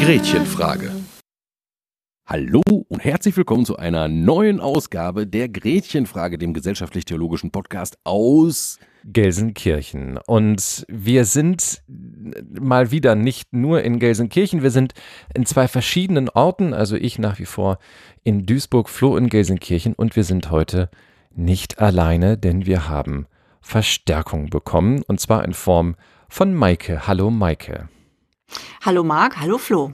Gretchenfrage. Hallo und herzlich willkommen zu einer neuen Ausgabe der Gretchenfrage, dem gesellschaftlich-theologischen Podcast aus Gelsenkirchen. Und wir sind mal wieder nicht nur in Gelsenkirchen, wir sind in zwei verschiedenen Orten, also ich nach wie vor in Duisburg, Flo in Gelsenkirchen und wir sind heute nicht alleine, denn wir haben Verstärkung bekommen und zwar in Form von Maike. Hallo Maike. Hallo Marc, hallo Flo.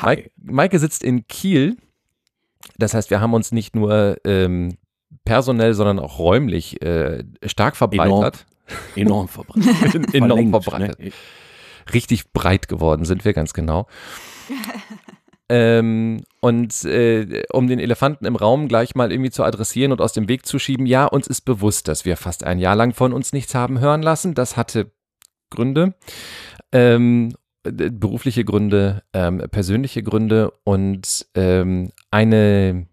Maike, Maike sitzt in Kiel. Das heißt, wir haben uns nicht nur ähm, personell, sondern auch räumlich äh, stark verbreitert. Enorm, enorm verbreitet. enorm verbreitet. Ne? Richtig breit geworden sind wir ganz genau. ähm, und äh, um den Elefanten im Raum gleich mal irgendwie zu adressieren und aus dem Weg zu schieben, ja, uns ist bewusst, dass wir fast ein Jahr lang von uns nichts haben hören lassen. Das hatte Gründe. Ähm, berufliche Gründe, ähm, persönliche Gründe und ähm, eine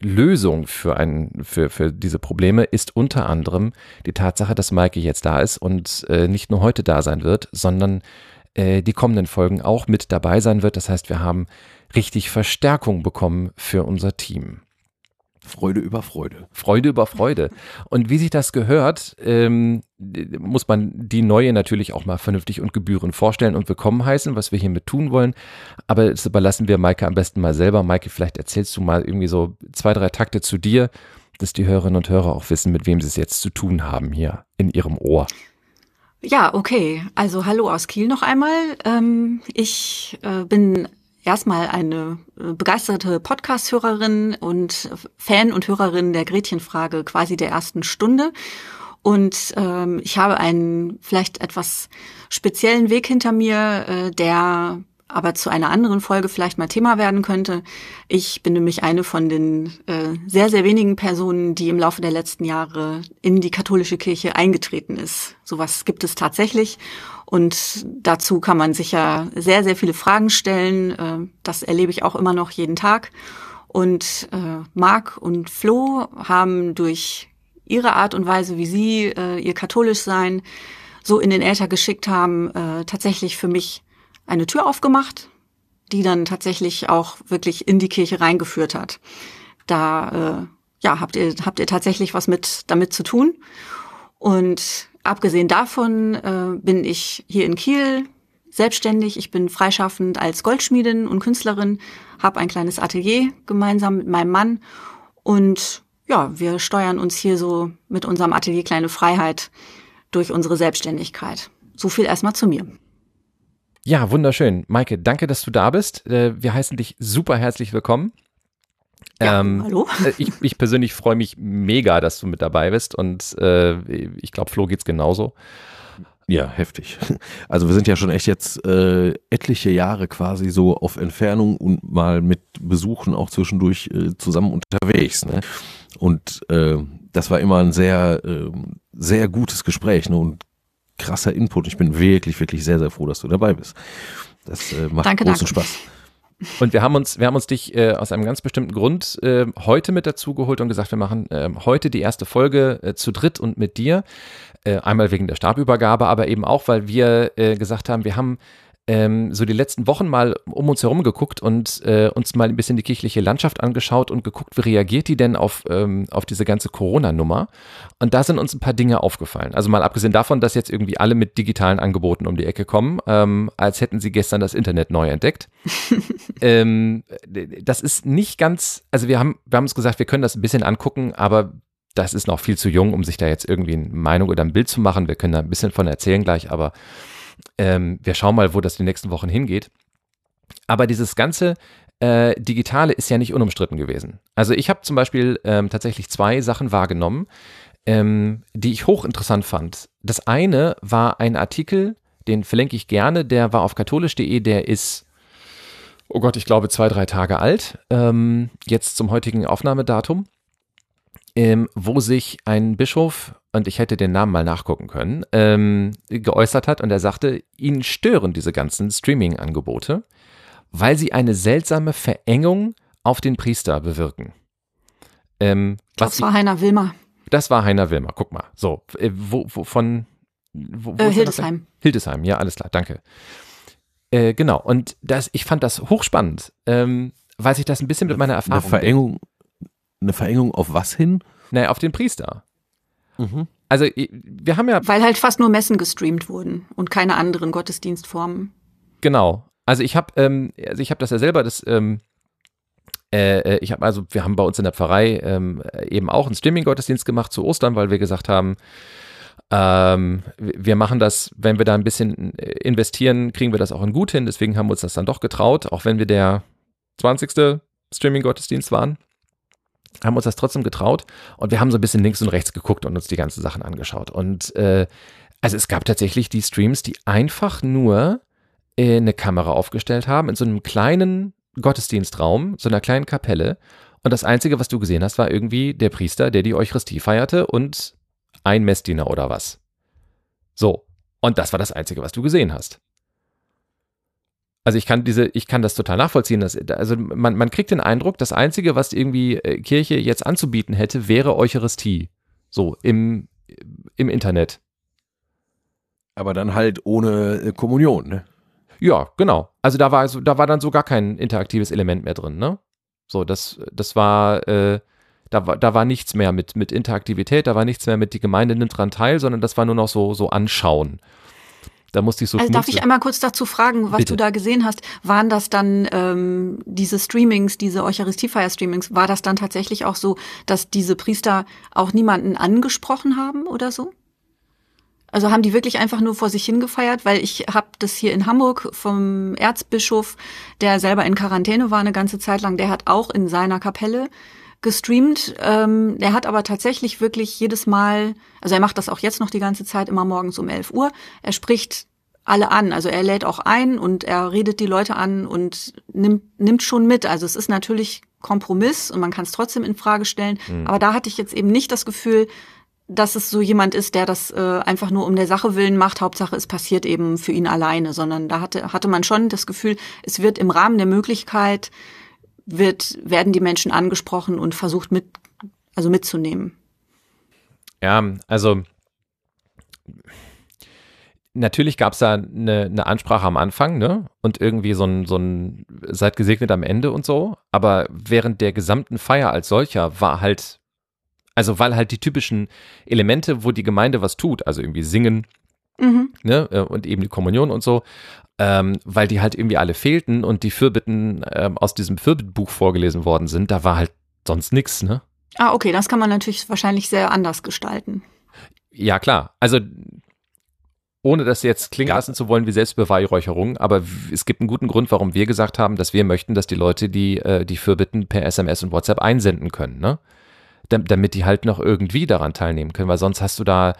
Lösung für, ein, für, für diese Probleme ist unter anderem die Tatsache, dass Maike jetzt da ist und äh, nicht nur heute da sein wird, sondern äh, die kommenden Folgen auch mit dabei sein wird. Das heißt, wir haben richtig Verstärkung bekommen für unser Team. Freude über Freude. Freude über Freude. Und wie sich das gehört, ähm, muss man die neue natürlich auch mal vernünftig und gebührend vorstellen und willkommen heißen, was wir hiermit tun wollen. Aber das überlassen wir Maike am besten mal selber. Maike, vielleicht erzählst du mal irgendwie so zwei, drei Takte zu dir, dass die Hörerinnen und Hörer auch wissen, mit wem sie es jetzt zu tun haben hier in ihrem Ohr. Ja, okay. Also hallo aus Kiel noch einmal. Ähm, ich äh, bin erstmal eine äh, begeisterte Podcast-Hörerin und Fan und Hörerin der Gretchenfrage quasi der ersten Stunde. Und ähm, ich habe einen vielleicht etwas speziellen Weg hinter mir, äh, der aber zu einer anderen Folge vielleicht mal Thema werden könnte. Ich bin nämlich eine von den äh, sehr, sehr wenigen Personen, die im Laufe der letzten Jahre in die katholische Kirche eingetreten ist. Sowas gibt es tatsächlich. Und dazu kann man sich ja sehr, sehr viele Fragen stellen. Äh, das erlebe ich auch immer noch jeden Tag. Und äh, Marc und Flo haben durch ihre Art und Weise, wie sie äh, ihr katholisch sein so in den Äther geschickt haben, äh, tatsächlich für mich eine Tür aufgemacht, die dann tatsächlich auch wirklich in die Kirche reingeführt hat. Da äh, ja, habt ihr habt ihr tatsächlich was mit damit zu tun. Und abgesehen davon äh, bin ich hier in Kiel selbstständig. Ich bin freischaffend als Goldschmiedin und Künstlerin, habe ein kleines Atelier gemeinsam mit meinem Mann und ja, wir steuern uns hier so mit unserem Atelier Kleine Freiheit durch unsere Selbstständigkeit. So viel erstmal zu mir. Ja, wunderschön. Maike, danke, dass du da bist. Äh, wir heißen dich super herzlich willkommen. Ja, ähm, hallo. Äh, ich, ich, persönlich freue mich mega, dass du mit dabei bist und äh, ich glaube, Flo geht's genauso. Ja, heftig. Also wir sind ja schon echt jetzt äh, etliche Jahre quasi so auf Entfernung und mal mit Besuchen auch zwischendurch äh, zusammen unterwegs. Ne? Und äh, das war immer ein sehr, äh, sehr gutes Gespräch ne? und krasser Input. Ich bin wirklich, wirklich sehr, sehr froh, dass du dabei bist. Das äh, macht danke, großen danke. Spaß. Und wir haben uns, wir haben uns dich äh, aus einem ganz bestimmten Grund äh, heute mit dazu geholt und gesagt, wir machen äh, heute die erste Folge äh, zu dritt und mit dir. Äh, einmal wegen der Stabübergabe, aber eben auch, weil wir äh, gesagt haben, wir haben ähm, so die letzten Wochen mal um uns herum geguckt und äh, uns mal ein bisschen die kirchliche Landschaft angeschaut und geguckt, wie reagiert die denn auf, ähm, auf diese ganze Corona-Nummer. Und da sind uns ein paar Dinge aufgefallen. Also mal abgesehen davon, dass jetzt irgendwie alle mit digitalen Angeboten um die Ecke kommen, ähm, als hätten sie gestern das Internet neu entdeckt. ähm, das ist nicht ganz, also wir haben, wir haben uns gesagt, wir können das ein bisschen angucken, aber das ist noch viel zu jung, um sich da jetzt irgendwie eine Meinung oder ein Bild zu machen. Wir können da ein bisschen von erzählen gleich, aber ähm, wir schauen mal, wo das die nächsten Wochen hingeht. Aber dieses ganze äh, Digitale ist ja nicht unumstritten gewesen. Also ich habe zum Beispiel ähm, tatsächlich zwei Sachen wahrgenommen, ähm, die ich hochinteressant fand. Das eine war ein Artikel, den verlinke ich gerne, der war auf katholisch.de, der ist, oh Gott, ich glaube zwei, drei Tage alt, ähm, jetzt zum heutigen Aufnahmedatum ähm, wo sich ein Bischof, und ich hätte den Namen mal nachgucken können, ähm, geäußert hat und er sagte, ihn stören diese ganzen Streaming-Angebote, weil sie eine seltsame Verengung auf den Priester bewirken. Ähm, das war Heiner Wilmer. Das war Heiner Wilmer, guck mal. So, äh, wo, wo von wo, wo äh, Hildesheim. Hildesheim, ja, alles klar, danke. Äh, genau, und das, ich fand das hochspannend, ähm, weil sich das ein bisschen mit meiner Erfahrung. Eine Verengung, eine Verengung auf was hin? Naja, auf den Priester. Mhm. Also, wir haben ja. Weil halt fast nur Messen gestreamt wurden und keine anderen Gottesdienstformen. Genau. Also ich habe, ähm, also ich habe das ja selber, das, ähm, äh, äh ich habe also, wir haben bei uns in der Pfarrei ähm, eben auch einen Streaming-Gottesdienst gemacht zu Ostern, weil wir gesagt haben, ähm, wir machen das, wenn wir da ein bisschen investieren, kriegen wir das auch in gut hin. Deswegen haben wir uns das dann doch getraut, auch wenn wir der 20. Streaming-Gottesdienst waren. Haben uns das trotzdem getraut und wir haben so ein bisschen links und rechts geguckt und uns die ganzen Sachen angeschaut. Und äh, also es gab tatsächlich die Streams, die einfach nur äh, eine Kamera aufgestellt haben in so einem kleinen Gottesdienstraum, so einer kleinen Kapelle. Und das Einzige, was du gesehen hast, war irgendwie der Priester, der die Eucharistie feierte und ein Messdiener oder was. So. Und das war das Einzige, was du gesehen hast. Also ich kann diese, ich kann das total nachvollziehen. Dass, also man, man kriegt den Eindruck, das Einzige, was irgendwie äh, Kirche jetzt anzubieten hätte, wäre Eucharistie. So, im, im Internet. Aber dann halt ohne äh, Kommunion, ne? Ja, genau. Also da war, also, da war dann so gar kein interaktives Element mehr drin, ne? So, das, das war, äh, da war, da war nichts mehr mit, mit Interaktivität, da war nichts mehr mit die Gemeinde nimmt dran teil, sondern das war nur noch so, so anschauen. Da musste ich so. Also darf ich einmal kurz dazu fragen, was Bitte. du da gesehen hast? Waren das dann ähm, diese Streamings, diese Eucharistiefeier-Streamings, war das dann tatsächlich auch so, dass diese Priester auch niemanden angesprochen haben oder so? Also haben die wirklich einfach nur vor sich hingefeiert, weil ich habe das hier in Hamburg vom Erzbischof, der selber in Quarantäne war eine ganze Zeit lang, der hat auch in seiner Kapelle gestreamt. Ähm, er hat aber tatsächlich wirklich jedes Mal, also er macht das auch jetzt noch die ganze Zeit, immer morgens um 11 Uhr. Er spricht alle an. Also er lädt auch ein und er redet die Leute an und nimmt, nimmt schon mit. Also es ist natürlich Kompromiss und man kann es trotzdem in Frage stellen. Mhm. Aber da hatte ich jetzt eben nicht das Gefühl, dass es so jemand ist, der das äh, einfach nur um der Sache willen macht. Hauptsache, es passiert eben für ihn alleine, sondern da hatte, hatte man schon das Gefühl, es wird im Rahmen der Möglichkeit wird, werden die Menschen angesprochen und versucht mit, also mitzunehmen. Ja, also natürlich gab es da eine, eine, Ansprache am Anfang, ne? Und irgendwie so ein, so ein seid gesegnet am Ende und so. Aber während der gesamten Feier als solcher war halt, also weil halt die typischen Elemente, wo die Gemeinde was tut, also irgendwie singen, mhm. ne? Äh, und eben die Kommunion und so, ähm, weil die halt irgendwie alle fehlten und die Fürbitten ähm, aus diesem Fürbitbuch vorgelesen worden sind, da war halt sonst nichts, ne? Ah, okay, das kann man natürlich wahrscheinlich sehr anders gestalten. Ja, klar. Also ohne das jetzt klingen lassen zu wollen wie Selbstbeweihräucherung, aber es gibt einen guten Grund, warum wir gesagt haben, dass wir möchten, dass die Leute die, äh, die Fürbitten per SMS und WhatsApp einsenden können, ne? Damit die halt noch irgendwie daran teilnehmen können, weil sonst hast du da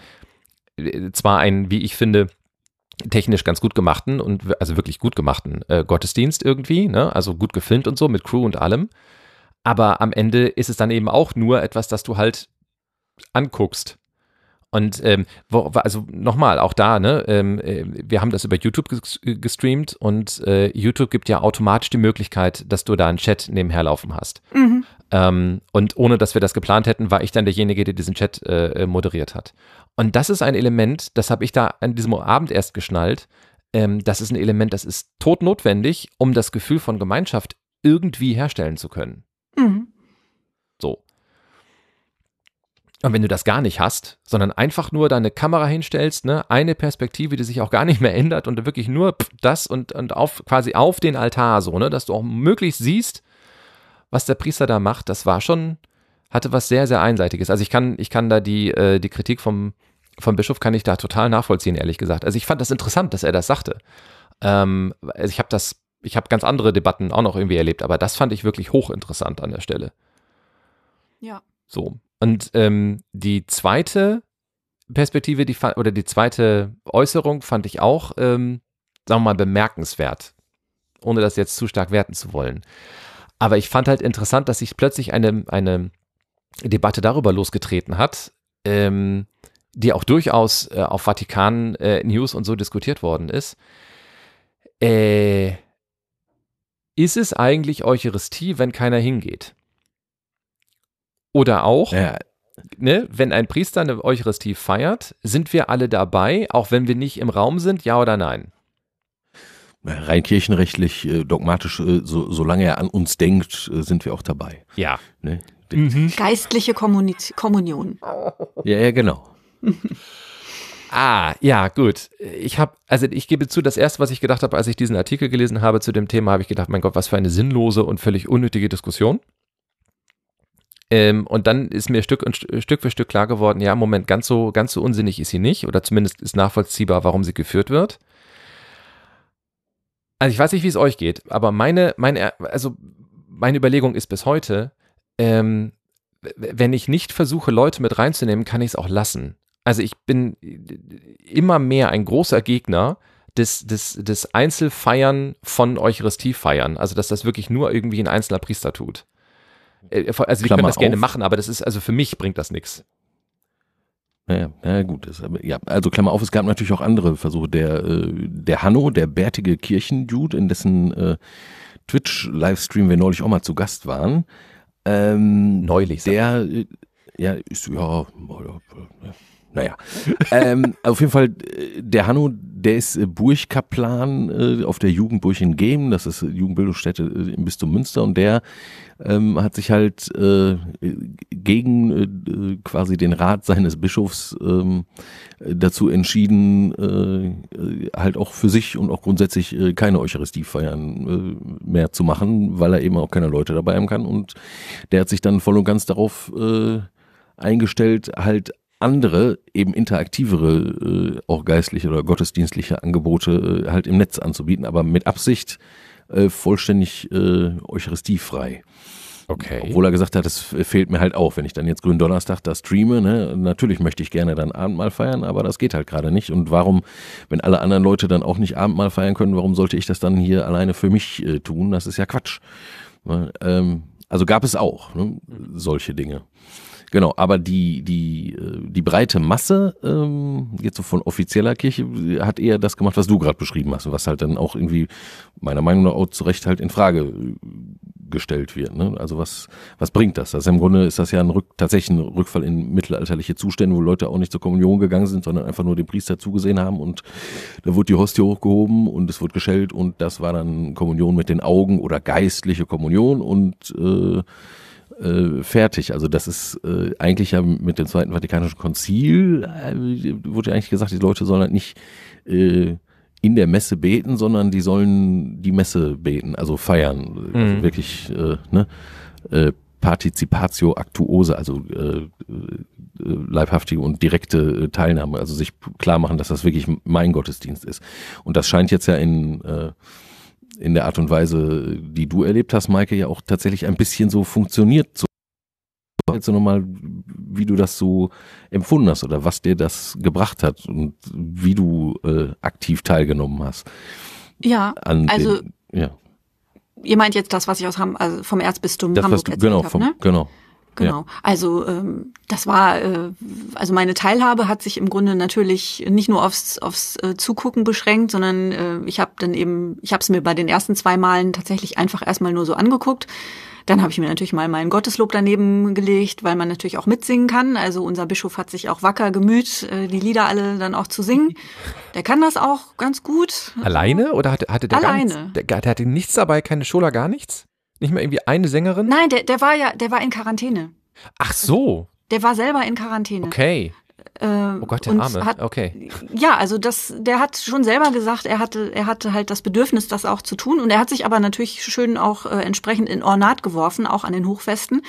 zwar einen, wie ich finde, technisch ganz gut gemachten und also wirklich gut gemachten äh, Gottesdienst irgendwie, ne? also gut gefilmt und so mit Crew und allem. Aber am Ende ist es dann eben auch nur etwas, das du halt anguckst. Und ähm, wo, also nochmal, auch da, ne, ähm, äh, wir haben das über YouTube gestreamt und äh, YouTube gibt ja automatisch die Möglichkeit, dass du da einen Chat nebenher laufen hast. Mhm. Ähm, und ohne dass wir das geplant hätten, war ich dann derjenige, der diesen Chat äh, moderiert hat. Und das ist ein Element, das habe ich da an diesem Abend erst geschnallt. Ähm, das ist ein Element, das ist totnotwendig, um das Gefühl von Gemeinschaft irgendwie herstellen zu können. Mhm. So. Und wenn du das gar nicht hast, sondern einfach nur deine Kamera hinstellst, ne, eine Perspektive, die sich auch gar nicht mehr ändert und wirklich nur das und, und auf, quasi auf den Altar so, ne, dass du auch möglichst siehst, was der Priester da macht, das war schon, hatte was sehr, sehr Einseitiges. Also ich kann, ich kann da die, äh, die Kritik vom, vom Bischof kann ich da total nachvollziehen, ehrlich gesagt. Also ich fand das interessant, dass er das sagte. Ähm, also ich habe das, ich habe ganz andere Debatten auch noch irgendwie erlebt, aber das fand ich wirklich hochinteressant an der Stelle. Ja. So. Und ähm, die zweite Perspektive, die oder die zweite Äußerung fand ich auch, ähm, sagen wir mal, bemerkenswert, ohne das jetzt zu stark werten zu wollen. Aber ich fand halt interessant, dass sich plötzlich eine, eine Debatte darüber losgetreten hat, ähm, die auch durchaus äh, auf Vatikan äh, News und so diskutiert worden ist. Äh, ist es eigentlich Eucharistie, wenn keiner hingeht? Oder auch, ja. ne, wenn ein Priester eine Eucharistie feiert, sind wir alle dabei, auch wenn wir nicht im Raum sind, ja oder nein? Rein kirchenrechtlich, äh, dogmatisch, äh, so, solange er an uns denkt, äh, sind wir auch dabei. Ja. Ne? Mhm. Geistliche Kommuni Kommunion. Ja, ja, genau. Ah, ja, gut. Ich habe, also ich gebe zu, das erste, was ich gedacht habe, als ich diesen Artikel gelesen habe zu dem Thema, habe ich gedacht, mein Gott, was für eine sinnlose und völlig unnötige Diskussion. Ähm, und dann ist mir Stück, und, Stück für Stück klar geworden, ja, Moment, ganz so, ganz so unsinnig ist sie nicht, oder zumindest ist nachvollziehbar, warum sie geführt wird. Also ich weiß nicht, wie es euch geht, aber meine, meine, also meine Überlegung ist bis heute, ähm, wenn ich nicht versuche, Leute mit reinzunehmen, kann ich es auch lassen. Also ich bin immer mehr ein großer Gegner des, des, des Einzelfeiern von Eucharistiefeiern. Also dass das wirklich nur irgendwie ein einzelner Priester tut. Äh, also wir können das gerne machen, aber das ist, also für mich bringt das nichts. Ja, ja, gut. Das, ja, also Klammer auf, es gab natürlich auch andere Versuche. Der, äh, der Hanno, der bärtige Kirchenjude, in dessen äh, Twitch-Livestream wir neulich auch mal zu Gast waren. Ähm, neulich. Der, äh, ja, ist, ja, naja. ähm, auf jeden Fall, äh, der Hanno, der ist äh, Burgkaplan äh, auf der Jugendburg in Gemen, das ist Jugendbildungsstätte im Bistum Münster. Und der ähm, hat sich halt äh, gegen äh, quasi den Rat seines Bischofs ähm, dazu entschieden, äh, halt auch für sich und auch grundsätzlich keine Eucharistiefeiern mehr zu machen, weil er eben auch keine Leute dabei haben kann. Und der hat sich dann voll und ganz darauf eingestellt, halt andere, eben interaktivere, äh, auch geistliche oder gottesdienstliche Angebote äh, halt im Netz anzubieten, aber mit Absicht äh, vollständig äh, eucharistiefrei. Okay. Obwohl er gesagt hat, es fehlt mir halt auch, wenn ich dann jetzt Gründonnerstag da streame, ne, natürlich möchte ich gerne dann Abendmahl feiern, aber das geht halt gerade nicht. Und warum, wenn alle anderen Leute dann auch nicht Abendmahl feiern können, warum sollte ich das dann hier alleine für mich äh, tun? Das ist ja Quatsch. Ne, ähm, also gab es auch ne, solche Dinge. Genau, aber die, die, äh, die breite Masse, ähm, jetzt so von offizieller Kirche, hat eher das gemacht, was du gerade beschrieben hast, was halt dann auch irgendwie meiner Meinung nach auch zu Recht halt in Frage äh, gestellt wird. Ne? Also was, was bringt das? Also im Grunde ist das ja ein Rück, tatsächlich ein Rückfall in mittelalterliche Zustände, wo Leute auch nicht zur Kommunion gegangen sind, sondern einfach nur dem Priester zugesehen haben und da wurde die Hostie hochgehoben und es wurde geschellt und das war dann Kommunion mit den Augen oder geistliche Kommunion und äh, äh, fertig. Also das ist äh, eigentlich ja mit dem Zweiten Vatikanischen Konzil, äh, wurde ja eigentlich gesagt, die Leute sollen halt nicht äh, in der Messe beten, sondern die sollen die Messe beten, also feiern. Also mhm. wirklich äh, ne? äh, Participatio Actuose, also äh, äh, leibhaftige und direkte Teilnahme, also sich klar machen, dass das wirklich mein Gottesdienst ist. Und das scheint jetzt ja in äh, in der Art und Weise, die du erlebt hast, Maike, ja auch tatsächlich ein bisschen so funktioniert. So, jetzt nochmal, wie du das so empfunden hast oder was dir das gebracht hat und wie du äh, aktiv teilgenommen hast. Ja, also den, ja. Ihr meint jetzt das, was ich aus Ham also vom Erzbistum das, Hamburg du, genau, habe, ne? Genau. Genau. Ja. Also ähm, das war, äh, also meine Teilhabe hat sich im Grunde natürlich nicht nur aufs, aufs äh, Zugucken beschränkt, sondern äh, ich habe dann eben, ich habe es mir bei den ersten zwei Malen tatsächlich einfach erstmal nur so angeguckt. Dann habe ich mir natürlich mal meinen Gotteslob daneben gelegt, weil man natürlich auch mitsingen kann. Also unser Bischof hat sich auch wacker gemüht, äh, die Lieder alle dann auch zu singen. Der kann das auch ganz gut. Alleine oder hatte, hatte der Alleine. Gar nichts, der, der hatte nichts dabei, keine Schola, gar nichts? Nicht mal irgendwie eine Sängerin? Nein, der, der war ja, der war in Quarantäne. Ach so. Der war selber in Quarantäne. Okay. Äh, oh Gott, der Arme. Hat, okay. Ja, also das, der hat schon selber gesagt, er hatte, er hatte halt das Bedürfnis, das auch zu tun. Und er hat sich aber natürlich schön auch äh, entsprechend in Ornat geworfen, auch an den Hochfesten.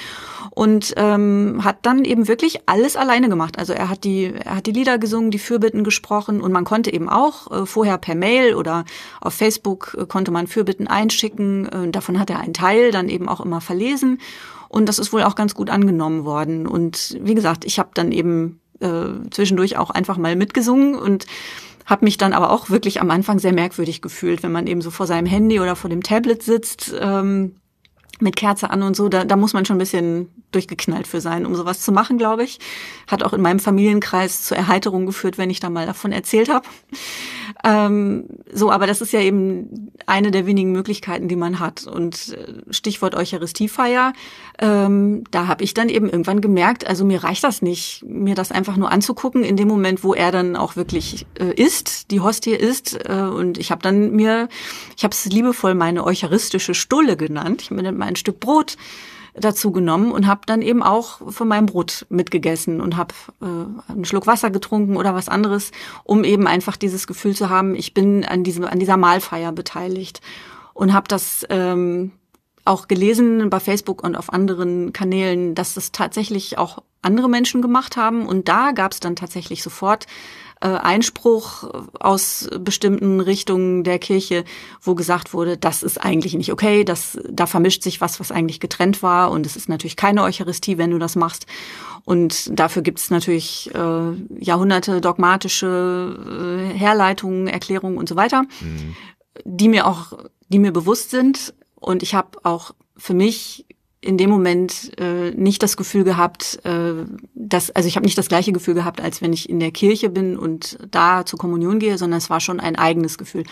Und ähm, hat dann eben wirklich alles alleine gemacht. Also er hat die, er hat die Lieder gesungen, die Fürbitten gesprochen und man konnte eben auch äh, vorher per Mail oder auf Facebook äh, konnte man Fürbitten einschicken. Äh, davon hat er einen Teil dann eben auch immer verlesen. Und das ist wohl auch ganz gut angenommen worden. Und wie gesagt, ich habe dann eben äh, zwischendurch auch einfach mal mitgesungen und habe mich dann aber auch wirklich am Anfang sehr merkwürdig gefühlt, wenn man eben so vor seinem Handy oder vor dem Tablet sitzt. Ähm, mit Kerze an und so, da, da muss man schon ein bisschen durchgeknallt für sein, um sowas zu machen, glaube ich. Hat auch in meinem Familienkreis zur Erheiterung geführt, wenn ich da mal davon erzählt habe. Ähm, so, aber das ist ja eben eine der wenigen Möglichkeiten, die man hat. Und äh, Stichwort Eucharistiefeier, ähm, da habe ich dann eben irgendwann gemerkt, also mir reicht das nicht, mir das einfach nur anzugucken, in dem Moment, wo er dann auch wirklich äh, isst, die Hostie isst. Äh, und ich habe dann mir, ich habe es liebevoll meine eucharistische Stulle genannt. Ich habe mir ein Stück Brot dazu genommen und habe dann eben auch von meinem Brot mitgegessen und habe äh, einen Schluck Wasser getrunken oder was anderes, um eben einfach dieses Gefühl zu haben, ich bin an diesem an dieser Mahlfeier beteiligt. Und habe das ähm, auch gelesen bei Facebook und auf anderen Kanälen, dass das tatsächlich auch andere Menschen gemacht haben. Und da gab es dann tatsächlich sofort äh, Einspruch aus bestimmten Richtungen der Kirche, wo gesagt wurde, das ist eigentlich nicht okay, das, da vermischt sich was, was eigentlich getrennt war und es ist natürlich keine Eucharistie, wenn du das machst. Und dafür gibt es natürlich äh, Jahrhunderte dogmatische äh, Herleitungen, Erklärungen und so weiter, mhm. die mir auch, die mir bewusst sind. Und ich habe auch für mich in dem Moment äh, nicht das Gefühl gehabt, äh, dass, also ich habe nicht das gleiche Gefühl gehabt, als wenn ich in der Kirche bin und da zur Kommunion gehe, sondern es war schon ein eigenes Gefühl.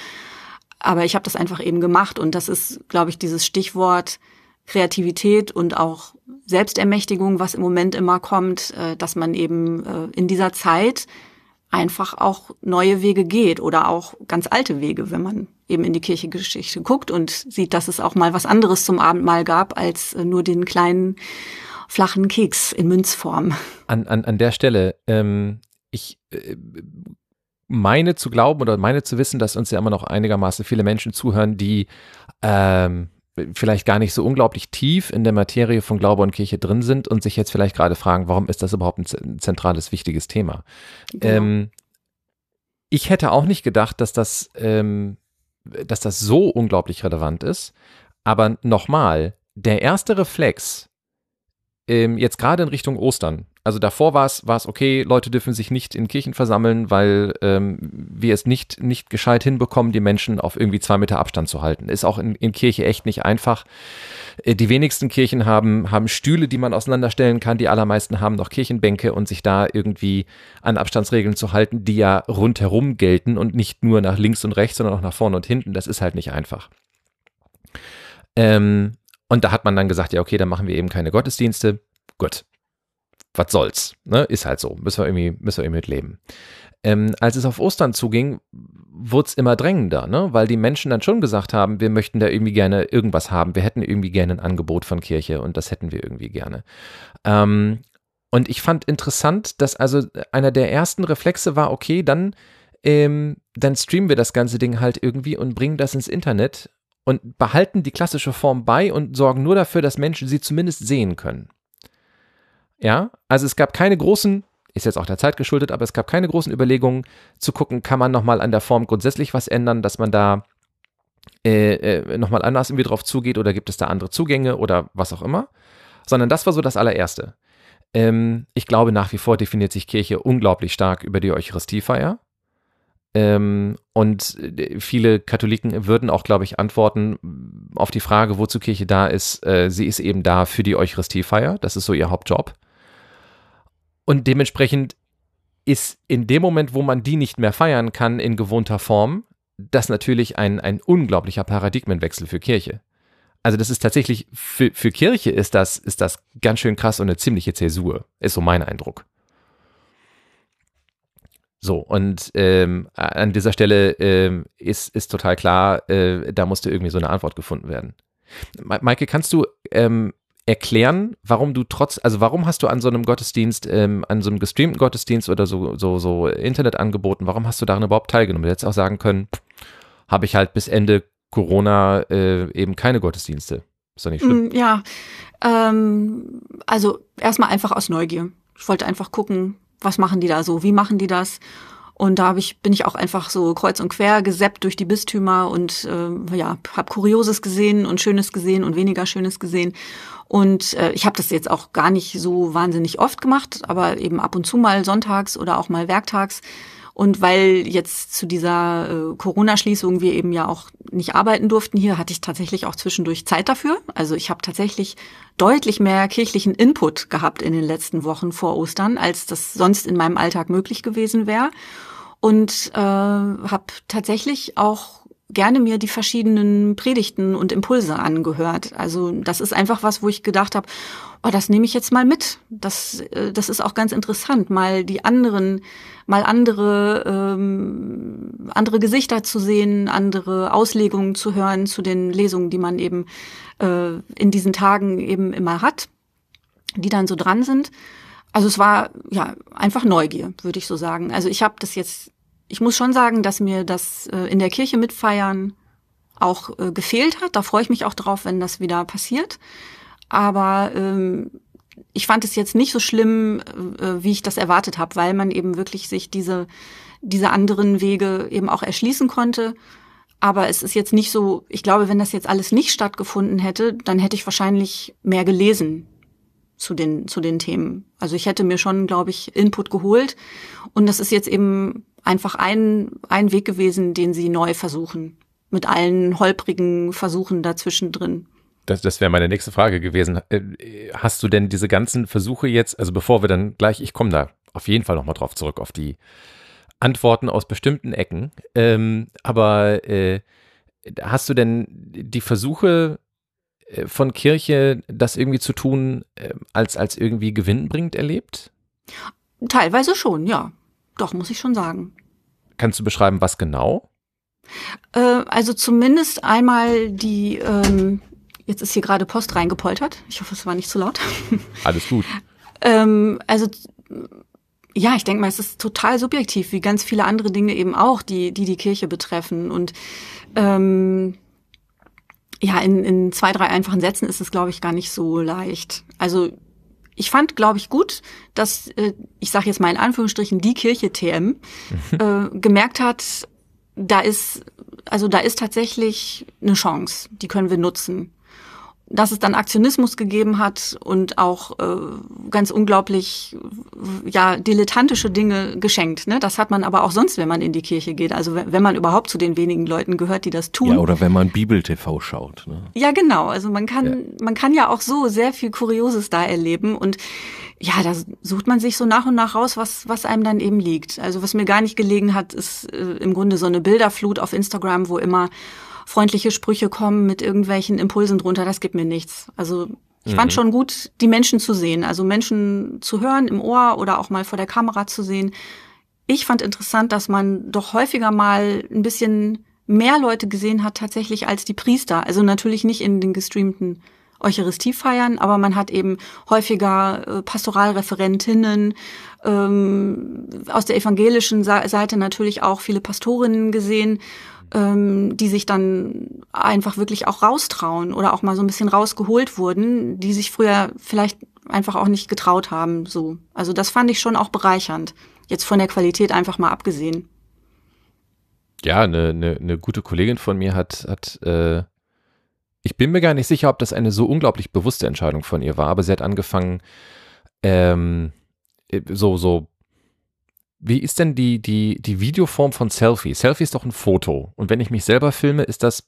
Aber ich habe das einfach eben gemacht und das ist, glaube ich, dieses Stichwort Kreativität und auch Selbstermächtigung, was im Moment immer kommt, äh, dass man eben äh, in dieser Zeit einfach auch neue Wege geht oder auch ganz alte Wege, wenn man eben in die Kirchengeschichte guckt und sieht, dass es auch mal was anderes zum Abendmahl gab als äh, nur den kleinen flachen Keks in Münzform. An, an, an der Stelle, ähm, ich äh, meine zu glauben oder meine zu wissen, dass uns ja immer noch einigermaßen viele Menschen zuhören, die ähm, vielleicht gar nicht so unglaublich tief in der Materie von Glaube und Kirche drin sind und sich jetzt vielleicht gerade fragen, warum ist das überhaupt ein zentrales, wichtiges Thema? Genau. Ähm, ich hätte auch nicht gedacht, dass das, ähm, dass das so unglaublich relevant ist. Aber nochmal, der erste Reflex, ähm, jetzt gerade in Richtung Ostern, also davor war es, okay, Leute dürfen sich nicht in Kirchen versammeln, weil ähm, wir es nicht, nicht gescheit hinbekommen, die Menschen auf irgendwie zwei Meter Abstand zu halten. Ist auch in, in Kirche echt nicht einfach. Äh, die wenigsten Kirchen haben, haben Stühle, die man auseinanderstellen kann. Die allermeisten haben noch Kirchenbänke und sich da irgendwie an Abstandsregeln zu halten, die ja rundherum gelten und nicht nur nach links und rechts, sondern auch nach vorne und hinten. Das ist halt nicht einfach. Ähm, und da hat man dann gesagt, ja, okay, dann machen wir eben keine Gottesdienste. Gut, was soll's, ne? Ist halt so, müssen wir irgendwie, müssen wir irgendwie leben. Ähm, als es auf Ostern zuging, wurde es immer drängender, ne? weil die Menschen dann schon gesagt haben, wir möchten da irgendwie gerne irgendwas haben, wir hätten irgendwie gerne ein Angebot von Kirche und das hätten wir irgendwie gerne. Ähm, und ich fand interessant, dass also einer der ersten Reflexe war, okay, dann, ähm, dann streamen wir das ganze Ding halt irgendwie und bringen das ins Internet und behalten die klassische Form bei und sorgen nur dafür, dass Menschen sie zumindest sehen können. Ja, also es gab keine großen, ist jetzt auch der Zeit geschuldet, aber es gab keine großen Überlegungen zu gucken, kann man nochmal an der Form grundsätzlich was ändern, dass man da äh, äh, nochmal anders irgendwie drauf zugeht oder gibt es da andere Zugänge oder was auch immer, sondern das war so das allererste. Ähm, ich glaube, nach wie vor definiert sich Kirche unglaublich stark über die Eucharistiefeier. Ähm, und äh, viele Katholiken würden auch, glaube ich, antworten auf die Frage, wozu Kirche da ist. Äh, sie ist eben da für die Eucharistiefeier. Das ist so ihr Hauptjob. Und dementsprechend ist in dem Moment, wo man die nicht mehr feiern kann in gewohnter Form, das natürlich ein, ein unglaublicher Paradigmenwechsel für Kirche. Also das ist tatsächlich, für, für Kirche ist das, ist das ganz schön krass und eine ziemliche Zäsur, ist so mein Eindruck. So, und ähm, an dieser Stelle ähm, ist, ist total klar, äh, da musste irgendwie so eine Antwort gefunden werden. Maike, kannst du ähm, erklären, warum du trotz, also warum hast du an so einem Gottesdienst, ähm, an so einem gestreamten Gottesdienst oder so, so, so Internetangeboten, warum hast du daran überhaupt teilgenommen? Du hättest auch sagen können, habe ich halt bis Ende Corona äh, eben keine Gottesdienste. Ist doch nicht schlimm. Mm, ja, ähm, also erstmal einfach aus Neugier. Ich wollte einfach gucken, was machen die da so, wie machen die das? Und da hab ich, bin ich auch einfach so kreuz und quer geseppt durch die Bistümer und äh, ja, habe Kurioses gesehen und Schönes gesehen und weniger Schönes gesehen. Und äh, ich habe das jetzt auch gar nicht so wahnsinnig oft gemacht, aber eben ab und zu mal sonntags oder auch mal werktags. Und weil jetzt zu dieser äh, Corona-Schließung wir eben ja auch nicht arbeiten durften hier, hatte ich tatsächlich auch zwischendurch Zeit dafür. Also ich habe tatsächlich deutlich mehr kirchlichen Input gehabt in den letzten Wochen vor Ostern, als das sonst in meinem Alltag möglich gewesen wäre. Und äh, habe tatsächlich auch gerne mir die verschiedenen Predigten und Impulse angehört. Also das ist einfach was, wo ich gedacht habe, oh, das nehme ich jetzt mal mit. Das, äh, das ist auch ganz interessant, mal die anderen, mal andere, ähm, andere Gesichter zu sehen, andere Auslegungen zu hören zu den Lesungen, die man eben äh, in diesen Tagen eben immer hat, die dann so dran sind. Also es war ja einfach Neugier, würde ich so sagen. Also ich habe das jetzt ich muss schon sagen, dass mir das äh, in der Kirche mitfeiern auch äh, gefehlt hat. Da freue ich mich auch drauf, wenn das wieder passiert. Aber ähm, ich fand es jetzt nicht so schlimm, äh, wie ich das erwartet habe, weil man eben wirklich sich diese, diese anderen Wege eben auch erschließen konnte. Aber es ist jetzt nicht so, ich glaube, wenn das jetzt alles nicht stattgefunden hätte, dann hätte ich wahrscheinlich mehr gelesen zu den, zu den Themen. Also ich hätte mir schon, glaube ich, Input geholt. Und das ist jetzt eben einfach ein, ein Weg gewesen, den sie neu versuchen. Mit allen holprigen Versuchen dazwischen drin. Das, das wäre meine nächste Frage gewesen. Äh, hast du denn diese ganzen Versuche jetzt, also bevor wir dann gleich, ich komme da auf jeden Fall nochmal drauf zurück, auf die Antworten aus bestimmten Ecken. Ähm, aber äh, hast du denn die Versuche äh, von Kirche, das irgendwie zu tun, äh, als, als irgendwie gewinnbringend erlebt? Teilweise schon, ja. Doch, muss ich schon sagen. Kannst du beschreiben, was genau? Äh, also zumindest einmal die, ähm, jetzt ist hier gerade Post reingepoltert. Ich hoffe, es war nicht zu laut. Alles gut. ähm, also ja, ich denke mal, es ist total subjektiv, wie ganz viele andere Dinge eben auch, die die, die Kirche betreffen. Und ähm, ja, in, in zwei, drei einfachen Sätzen ist es, glaube ich, gar nicht so leicht. Also ich fand, glaube ich, gut, dass, äh, ich sage jetzt mal in Anführungsstrichen, die Kirche TM äh, gemerkt hat, da ist, also da ist tatsächlich eine Chance, die können wir nutzen dass es dann Aktionismus gegeben hat und auch äh, ganz unglaublich ja dilettantische Dinge geschenkt. Ne? Das hat man aber auch sonst, wenn man in die Kirche geht. Also wenn man überhaupt zu den wenigen Leuten gehört, die das tun. Ja, oder wenn man Bibel-TV schaut. Ne? Ja, genau. Also man kann, ja. man kann ja auch so sehr viel Kurioses da erleben und ja, da sucht man sich so nach und nach raus, was, was einem dann eben liegt. Also was mir gar nicht gelegen hat, ist äh, im Grunde so eine Bilderflut auf Instagram, wo immer freundliche Sprüche kommen mit irgendwelchen Impulsen drunter, das gibt mir nichts. Also ich fand mhm. schon gut, die Menschen zu sehen, also Menschen zu hören im Ohr oder auch mal vor der Kamera zu sehen. Ich fand interessant, dass man doch häufiger mal ein bisschen mehr Leute gesehen hat tatsächlich als die Priester. Also natürlich nicht in den gestreamten Eucharistiefeiern, aber man hat eben häufiger äh, Pastoralreferentinnen, ähm, aus der evangelischen Seite natürlich auch viele Pastorinnen gesehen ähm, die sich dann einfach wirklich auch raustrauen oder auch mal so ein bisschen rausgeholt wurden, die sich früher vielleicht einfach auch nicht getraut haben. So, also das fand ich schon auch bereichernd. Jetzt von der Qualität einfach mal abgesehen. Ja, eine, eine, eine gute Kollegin von mir hat, hat äh, ich bin mir gar nicht sicher, ob das eine so unglaublich bewusste Entscheidung von ihr war, aber sie hat angefangen, ähm, so, so wie ist denn die, die, die Videoform von Selfie? Selfie ist doch ein Foto. Und wenn ich mich selber filme, ist das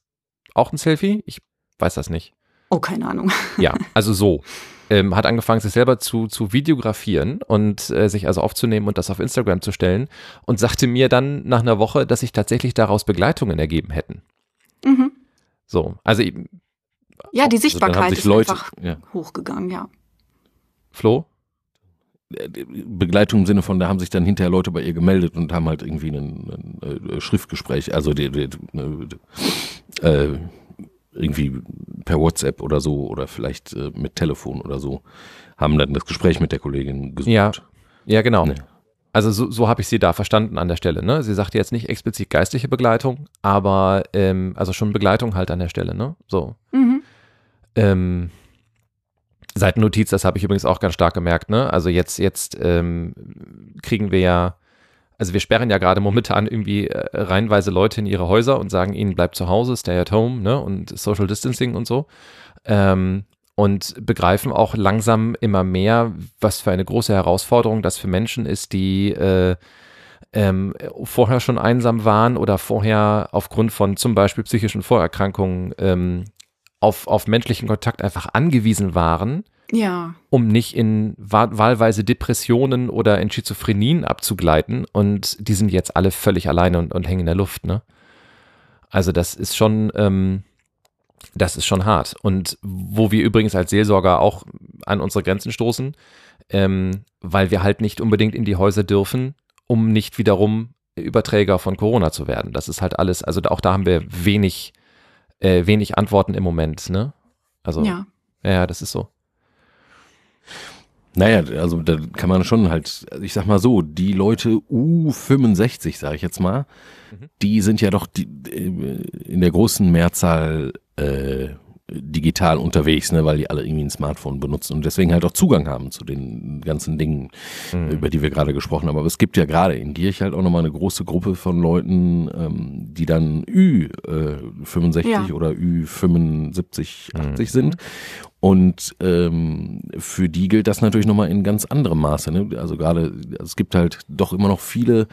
auch ein Selfie? Ich weiß das nicht. Oh, keine Ahnung. Ja, also so. Ähm, hat angefangen, sich selber zu, zu videografieren und äh, sich also aufzunehmen und das auf Instagram zu stellen und sagte mir dann nach einer Woche, dass sich tatsächlich daraus Begleitungen ergeben hätten. Mhm. So, also ja, die Sichtbarkeit also ist Leute, einfach ja. hochgegangen, ja. Flo? Begleitung im Sinne von, da haben sich dann hinterher Leute bei ihr gemeldet und haben halt irgendwie ein, ein, ein Schriftgespräch, also die, die, äh, irgendwie per WhatsApp oder so oder vielleicht äh, mit Telefon oder so, haben dann das Gespräch mit der Kollegin gesucht. Ja, ja genau. Nee. Also so, so habe ich sie da verstanden an der Stelle. Ne? Sie sagte jetzt nicht explizit geistliche Begleitung, aber ähm, also schon Begleitung halt an der Stelle. Ne? So. Mhm. Ähm, Seitennotiz, das habe ich übrigens auch ganz stark gemerkt. Ne? Also jetzt, jetzt ähm, kriegen wir ja, also wir sperren ja gerade momentan irgendwie äh, reihenweise Leute in ihre Häuser und sagen ihnen, bleibt zu Hause, stay at home ne? und Social Distancing und so. Ähm, und begreifen auch langsam immer mehr, was für eine große Herausforderung das für Menschen ist, die äh, ähm, vorher schon einsam waren oder vorher aufgrund von zum Beispiel psychischen Vorerkrankungen ähm, auf, auf menschlichen Kontakt einfach angewiesen waren, Ja. um nicht in wa wahlweise Depressionen oder in Schizophrenien abzugleiten. Und die sind jetzt alle völlig alleine und, und hängen in der Luft. Ne? Also das ist schon, ähm, das ist schon hart. Und wo wir übrigens als Seelsorger auch an unsere Grenzen stoßen, ähm, weil wir halt nicht unbedingt in die Häuser dürfen, um nicht wiederum Überträger von Corona zu werden. Das ist halt alles, also auch da haben wir wenig, äh, wenig Antworten im Moment, ne? Also, ja, Ja. ja das ist so. Naja, also da kann man schon halt, ich sag mal so, die Leute U65, sage ich jetzt mal, Mhm. die sind ja doch die, äh, in der großen Mehrzahl äh, digital unterwegs, ne, weil die alle irgendwie ein Smartphone benutzen und deswegen halt auch Zugang haben zu den ganzen Dingen, Mhm. über die wir gerade gesprochen haben. Aber es gibt ja gerade in Gierch halt auch nochmal eine große Gruppe von Leuten, ähm, die dann Ü65 Ja. oder Ü75, 80 Mhm. sind. Und ähm, für die gilt das natürlich nochmal in ganz anderem Maße. Ne? Also gerade, es gibt halt doch immer noch viele,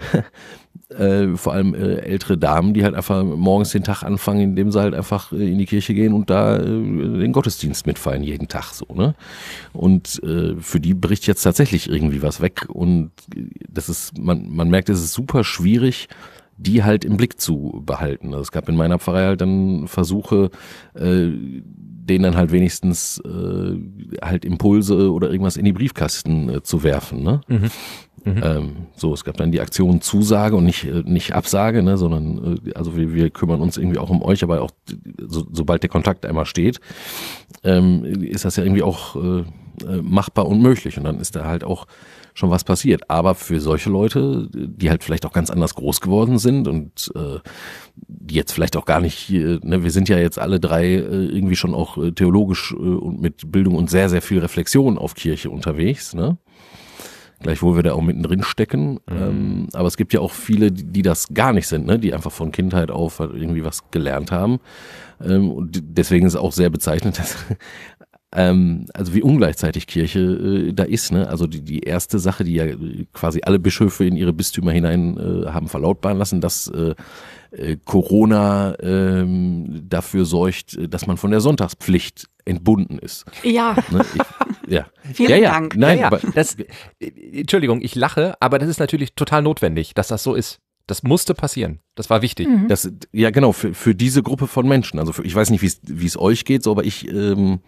äh, vor allem äh, ältere Damen, die halt einfach morgens den Tag anfangen, indem sie halt einfach äh, in die Kirche gehen und da äh, den Gottesdienst mitfeiern, jeden Tag so. Ne? Und äh, für die bricht jetzt tatsächlich irgendwie was weg. Und das ist, man, man merkt, es ist super schwierig, die halt im Blick zu behalten. Also es gab in meiner Pfarrei halt dann Versuche, äh, denen dann halt wenigstens äh, halt Impulse oder irgendwas in die Briefkasten äh, zu werfen. Ne? Mhm. Ähm, so, es gab dann die Aktion Zusage und nicht, äh, nicht Absage, ne, sondern äh, also wir, wir kümmern uns irgendwie auch um euch, aber auch so, sobald der Kontakt einmal steht, ähm, ist das ja irgendwie auch äh, äh, machbar und möglich. Und dann ist da halt auch schon was passiert. Aber für solche Leute, die halt vielleicht auch ganz anders groß geworden sind und äh, die jetzt vielleicht auch gar nicht, äh, ne, wir sind ja jetzt alle drei äh, irgendwie schon auch äh, theologisch äh, und mit Bildung und sehr, sehr viel Reflexion auf Kirche unterwegs, ne? Gleichwohl wir da auch mittendrin stecken. Ähm, aber es gibt ja auch viele, die, die das gar nicht sind, ne? die einfach von Kindheit auf halt irgendwie was gelernt haben. Ähm, und deswegen ist es auch sehr bezeichnend, dass ähm, also wie ungleichzeitig Kirche äh, da ist. Ne? Also die, die erste Sache, die ja äh, quasi alle Bischöfe in ihre Bistümer hinein äh, haben verlautbaren lassen, dass äh, äh, Corona ähm, dafür sorgt, äh, dass man von der Sonntagspflicht entbunden ist. Ja, Ne? Ich, ja. vielen ja, ja. Dank. Nein, ja, ja, aber das, äh, Entschuldigung, ich lache, aber das ist natürlich total notwendig, dass das so ist. Das musste passieren. Das war wichtig. Mhm. Das, ja, genau, für, für diese Gruppe von Menschen. Also für, ich weiß nicht, wie es wie es euch geht, so, aber ich ähm,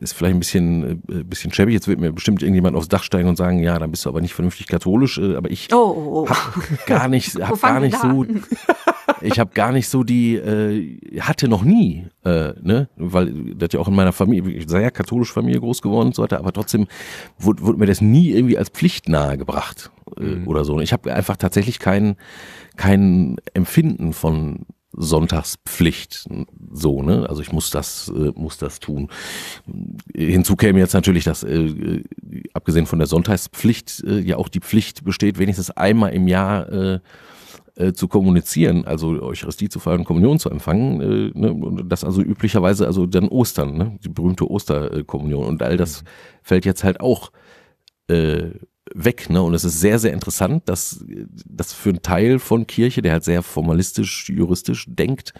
ist vielleicht ein bisschen, äh, bisschen shabby. Jetzt wird mir bestimmt irgendjemand aufs Dach steigen und sagen, ja, dann bist du aber nicht vernünftig katholisch. Äh, aber ich Oh, oh, oh. hab gar nicht, hab gar nicht so, ich habe gar nicht so die, äh, hatte noch nie, äh, ne, weil das ja auch in meiner Familie, ich sei ja katholisch Familie groß geworden und so weiter, aber trotzdem wurde, wurde mir das nie irgendwie als Pflicht nahegebracht äh, Mhm. oder so. Und ich habe einfach tatsächlich kein, kein Empfinden von Sonntagspflicht so ne? Also ich muss das äh, muss das tun. Hinzu käme jetzt natürlich dass äh, äh, abgesehen von der Sonntagspflicht äh, ja auch die Pflicht besteht wenigstens einmal im Jahr äh, äh, zu kommunizieren, also Eucharistie zu feiern, Kommunion zu empfangen, äh, ne, und das also üblicherweise also dann Ostern, ne, die berühmte Osterkommunion. Und all das fällt jetzt halt auch äh, weg, ne, und es ist sehr, sehr interessant, dass das für einen Teil von Kirche, der halt sehr formalistisch, juristisch denkt,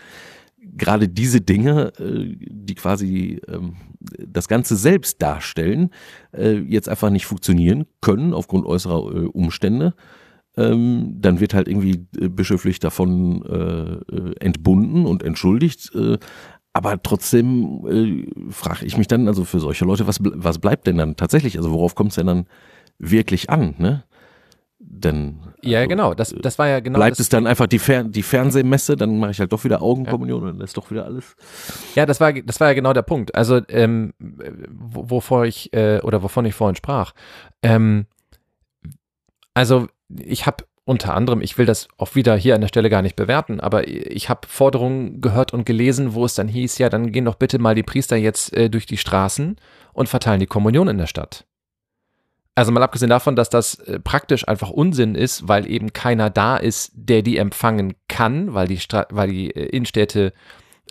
gerade diese Dinge, äh, die quasi ähm, das Ganze selbst darstellen, äh, jetzt einfach nicht funktionieren können aufgrund äußerer äh, Umstände ähm, dann wird halt irgendwie äh, bischöflich davon äh, entbunden und entschuldigt. Äh, aber trotzdem frage ich mich dann, also für solche Leute, was, was bleibt denn dann tatsächlich? Also worauf kommt es denn dann wirklich an? Ne? Denn Ja, also, genau. Das, das war ja genau bleibt es dann einfach die, Fer die Fernsehmesse, dann mache ich halt doch wieder Augenkommunion und dann ist doch wieder alles. Ja, das war, das war ja genau der Punkt. Also, ähm, wo- wovor ich, äh, oder wovon ich vorhin sprach. Ähm, also, ich habe unter anderem, ich will das auch wieder hier an der Stelle gar nicht bewerten, aber ich habe Forderungen gehört und gelesen, wo es dann hieß, ja, dann gehen doch bitte mal die Priester jetzt äh, durch die Straßen und verteilen die Kommunion in der Stadt. Also mal abgesehen davon, dass das äh, praktisch einfach Unsinn ist, weil eben keiner da ist, der die empfangen kann, weil die, Stra weil die äh, Innenstädte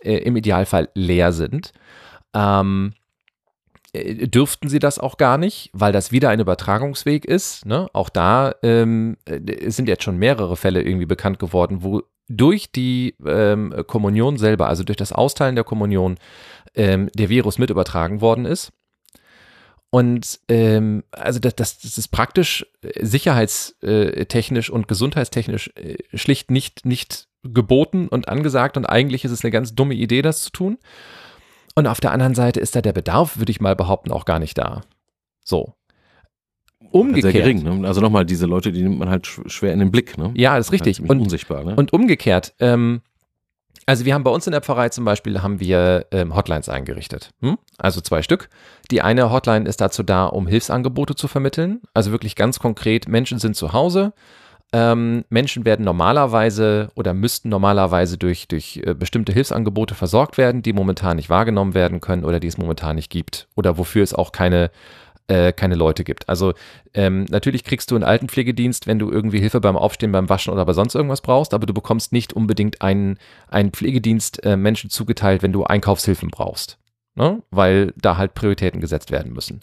äh, im Idealfall leer sind. Ähm, äh, dürften sie das auch gar nicht, weil das wieder ein Übertragungsweg ist. Ne? Auch da ähm, äh, sind jetzt schon mehrere Fälle irgendwie bekannt geworden, wo durch die ähm, Kommunion selber, also durch das Austeilen der Kommunion, ähm, der Virus mit übertragen worden ist. Und ähm, also das, das, das ist praktisch äh, sicherheitstechnisch und gesundheitstechnisch äh, schlicht nicht, nicht geboten und angesagt und eigentlich ist es eine ganz dumme Idee, das zu tun. Und auf der anderen Seite ist da der Bedarf, würde ich mal behaupten, auch gar nicht da. So. Umgekehrt. Sehr gering, ne? Also nochmal, diese Leute, die nimmt man halt schwer in den Blick, ne? Ja, das ist richtig. Halt und, unsichtbar, ne? Und umgekehrt, ähm, also wir haben bei uns in der Pfarrei zum Beispiel haben wir ähm, Hotlines eingerichtet. Hm? Also zwei Stück. Die eine Hotline ist dazu da, um Hilfsangebote zu vermitteln. Also wirklich ganz konkret, Menschen sind zu Hause. Ähm, Menschen werden normalerweise oder müssten normalerweise durch, durch äh, bestimmte Hilfsangebote versorgt werden, die momentan nicht wahrgenommen werden können oder die es momentan nicht gibt. Oder wofür es auch keine äh, keine Leute gibt. Also ähm, natürlich kriegst du einen Altenpflegedienst, wenn du irgendwie Hilfe beim Aufstehen, beim Waschen oder bei sonst irgendwas brauchst, aber du bekommst nicht unbedingt einen, einen Pflegedienst äh, Menschen zugeteilt, wenn du Einkaufshilfen brauchst. Ne? Weil da halt Prioritäten gesetzt werden müssen.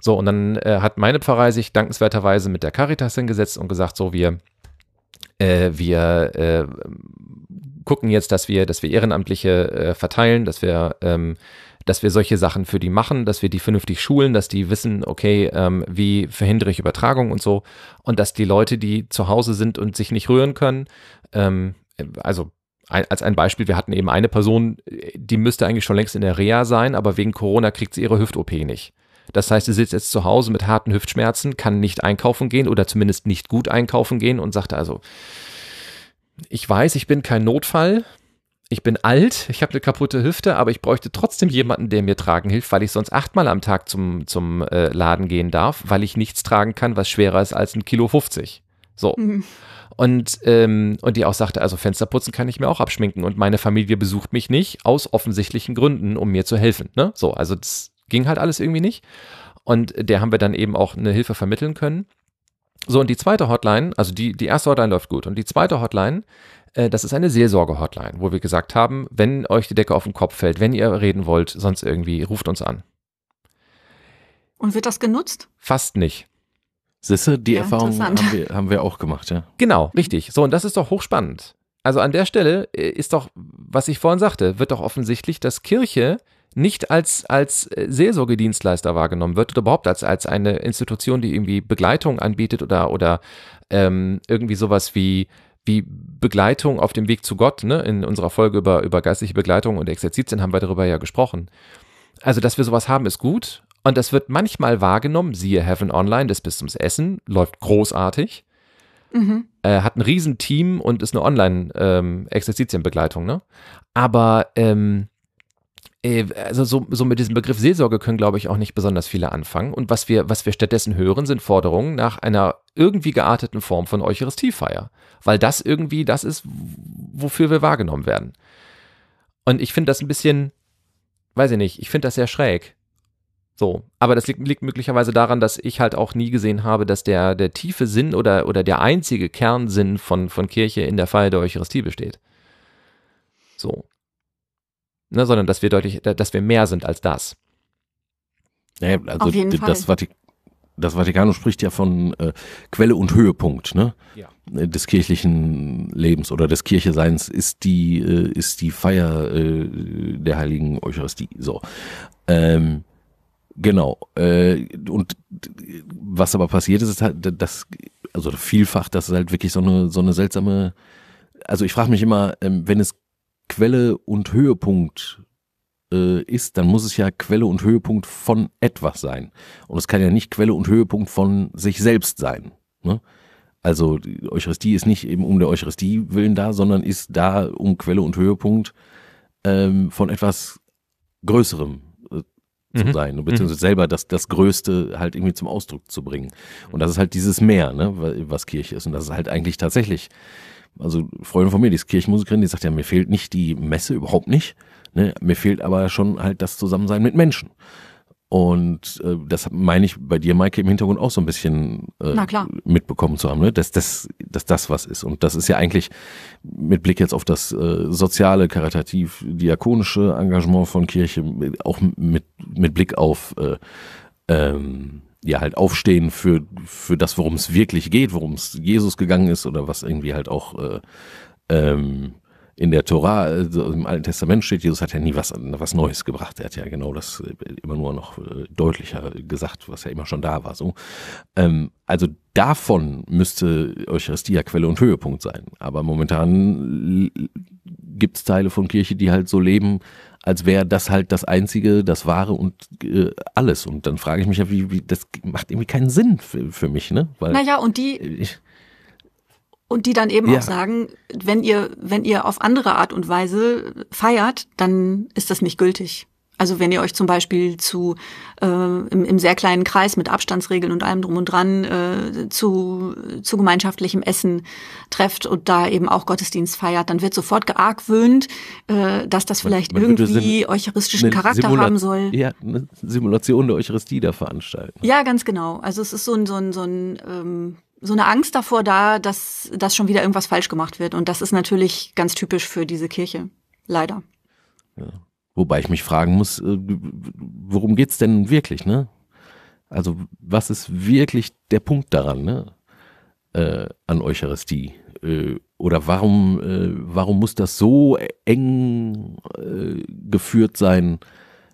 So, und dann äh, hat meine Pfarrei sich dankenswerterweise mit der Caritas hingesetzt und gesagt, so, wir, äh, wir äh, gucken jetzt, dass wir, dass wir Ehrenamtliche äh, verteilen, dass wir ähm, dass wir solche Sachen für die machen, dass wir die vernünftig schulen, dass die wissen, okay, ähm, wie verhindere ich Übertragung und so. Und dass die Leute, die zu Hause sind und sich nicht rühren können, ähm, also als ein Beispiel, wir hatten eben eine Person, die müsste eigentlich schon längst in der Reha sein, aber wegen Corona kriegt sie ihre Hüft-OP nicht. Das heißt, sie sitzt jetzt zu Hause mit harten Hüftschmerzen, kann nicht einkaufen gehen oder zumindest nicht gut einkaufen gehen und sagte also, ich weiß, ich bin kein Notfall, ich bin alt, ich habe eine kaputte Hüfte, aber ich bräuchte trotzdem jemanden, der mir tragen hilft, weil ich sonst achtmal am Tag zum, zum äh, Laden gehen darf, weil ich nichts tragen kann, was schwerer ist als ein Kilo 50. So. Mhm. Und, ähm, und die auch sagte, also Fensterputzen kann ich mir auch abschminken und meine Familie besucht mich nicht aus offensichtlichen Gründen, um mir zu helfen. Ne? So, also das ging halt alles irgendwie nicht. Und der haben wir dann eben auch eine Hilfe vermitteln können. So, und die zweite Hotline, also die, die erste Hotline läuft gut. Und die zweite Hotline, das ist eine Seelsorge-Hotline, wo wir gesagt haben, wenn euch die Decke auf den Kopf fällt, wenn ihr reden wollt, sonst irgendwie, ruft uns an. Und wird das genutzt? Fast nicht. Sisse, die ja, Erfahrung haben wir, haben wir auch gemacht, ja. Genau, richtig. So, und das ist doch hochspannend. Also an der Stelle äh, ist doch, was ich vorhin sagte, wird doch offensichtlich, dass Kirche nicht als, als äh, Seelsorgedienstleister wahrgenommen wird oder überhaupt als, als eine Institution, die irgendwie Begleitung anbietet oder, oder ähm, irgendwie sowas wie wie Begleitung auf dem Weg zu Gott, ne? in unserer Folge über, über geistliche Begleitung und Exerzitien haben wir darüber ja gesprochen. Also, dass wir sowas haben, ist gut. Und das wird manchmal wahrgenommen, siehe Heaven Online, das Bistums Essen, läuft großartig. Mhm. Äh, hat ein Riesenteam und ist eine Online-Exerzitienbegleitung, ähm, ne? Aber ähm, äh, also so, so mit diesem Begriff Seelsorge können, glaube ich, auch nicht besonders viele anfangen. Und was wir, was wir stattdessen hören, sind Forderungen nach einer irgendwie gearteten Form von Eucharistiefeier. Weil das irgendwie das ist, wofür wir wahrgenommen werden. Und ich finde das ein bisschen, weiß ich nicht, ich finde das sehr schräg. So, aber das liegt, liegt, möglicherweise daran, dass ich halt auch nie gesehen habe, dass der, der tiefe Sinn oder, oder der einzige Kernsinn von, von Kirche in der Feier der Eucharistie besteht. So ne, sondern dass wir deutlich, dass wir mehr sind als das. Ja, also Auf jeden das, Fall. Vatik das Vatikanum spricht ja von äh, Quelle und Höhepunkt ne? Ja. Des kirchlichen Lebens oder des Kircheseins ist die äh, ist die Feier äh, der heiligen Eucharistie. So, ähm, genau. Äh, und was aber passiert ist, ist halt, dass also vielfach, das ist halt wirklich so eine so eine seltsame. Also ich frage mich immer, ähm, wenn es Quelle und Höhepunkt äh, ist, dann muss es ja Quelle und Höhepunkt von etwas sein. Und es kann ja nicht Quelle und Höhepunkt von sich selbst sein. Ne? Also die Eucharistie ist nicht eben um der Eucharistie willen da, sondern ist da um Quelle und Höhepunkt ähm, von etwas Größerem äh, zu mhm. sein, beziehungsweise mhm. selber das, das Größte halt irgendwie zum Ausdruck zu bringen. Und das ist halt dieses Mehr, ne, was Kirche ist. Und das ist halt eigentlich tatsächlich also Freundin von mir, die ist Kirchenmusikerin, die sagt ja, mir fehlt nicht die Messe, überhaupt nicht. Ne? Mir fehlt aber schon halt das Zusammensein mit Menschen. Und äh, das meine ich bei dir, Maike, im Hintergrund auch so ein bisschen äh, mitbekommen zu haben, ne? dass, das, dass das was ist. Und das ist ja eigentlich mit Blick jetzt auf das äh, soziale, karitativ, diakonische Engagement von Kirche, auch mit, mit Blick auf äh, ähm, ja halt aufstehen für, für das, worum es wirklich geht, worum es Jesus gegangen ist oder was irgendwie halt auch äh, ähm, in der Tora, also im Alten Testament steht, Jesus hat ja nie was, was Neues gebracht. Er hat ja genau das äh, immer nur noch äh, deutlicher gesagt, was ja immer schon da war. So, ähm, also davon müsste Eucharistie ja Quelle und Höhepunkt sein. Aber momentan gibt es Teile von Kirche, die halt so leben, als wäre das halt das Einzige, das Wahre und äh, alles. Und dann frage ich mich ja, wie, wie das macht irgendwie keinen Sinn für, für mich, ne? Weil naja, und die, ich, und die dann eben ja. auch sagen, wenn ihr, wenn ihr auf andere Art und Weise feiert, dann ist das nicht gültig. Also wenn ihr euch zum Beispiel zu äh, im, im sehr kleinen Kreis mit Abstandsregeln und allem drum und dran äh, zu, zu gemeinschaftlichem Essen trefft und da eben auch Gottesdienst feiert, dann wird sofort geargwöhnt, äh, dass das vielleicht man, man irgendwie eucharistischen Charakter Simula haben soll. Ja, eine Simulation der Eucharistie da veranstalten. Ja, ganz genau. Also es ist so ein, so ein, so ein ähm, so eine Angst davor da, dass, dass schon wieder irgendwas falsch gemacht wird. Und das ist natürlich ganz typisch für diese Kirche. Leider. Ja. Wobei ich mich fragen muss, äh, worum geht's denn wirklich, ne? Also, was ist wirklich der Punkt daran, ne? Äh, an Eucharistie? Äh, oder warum, äh, warum muss das so eng äh, geführt sein,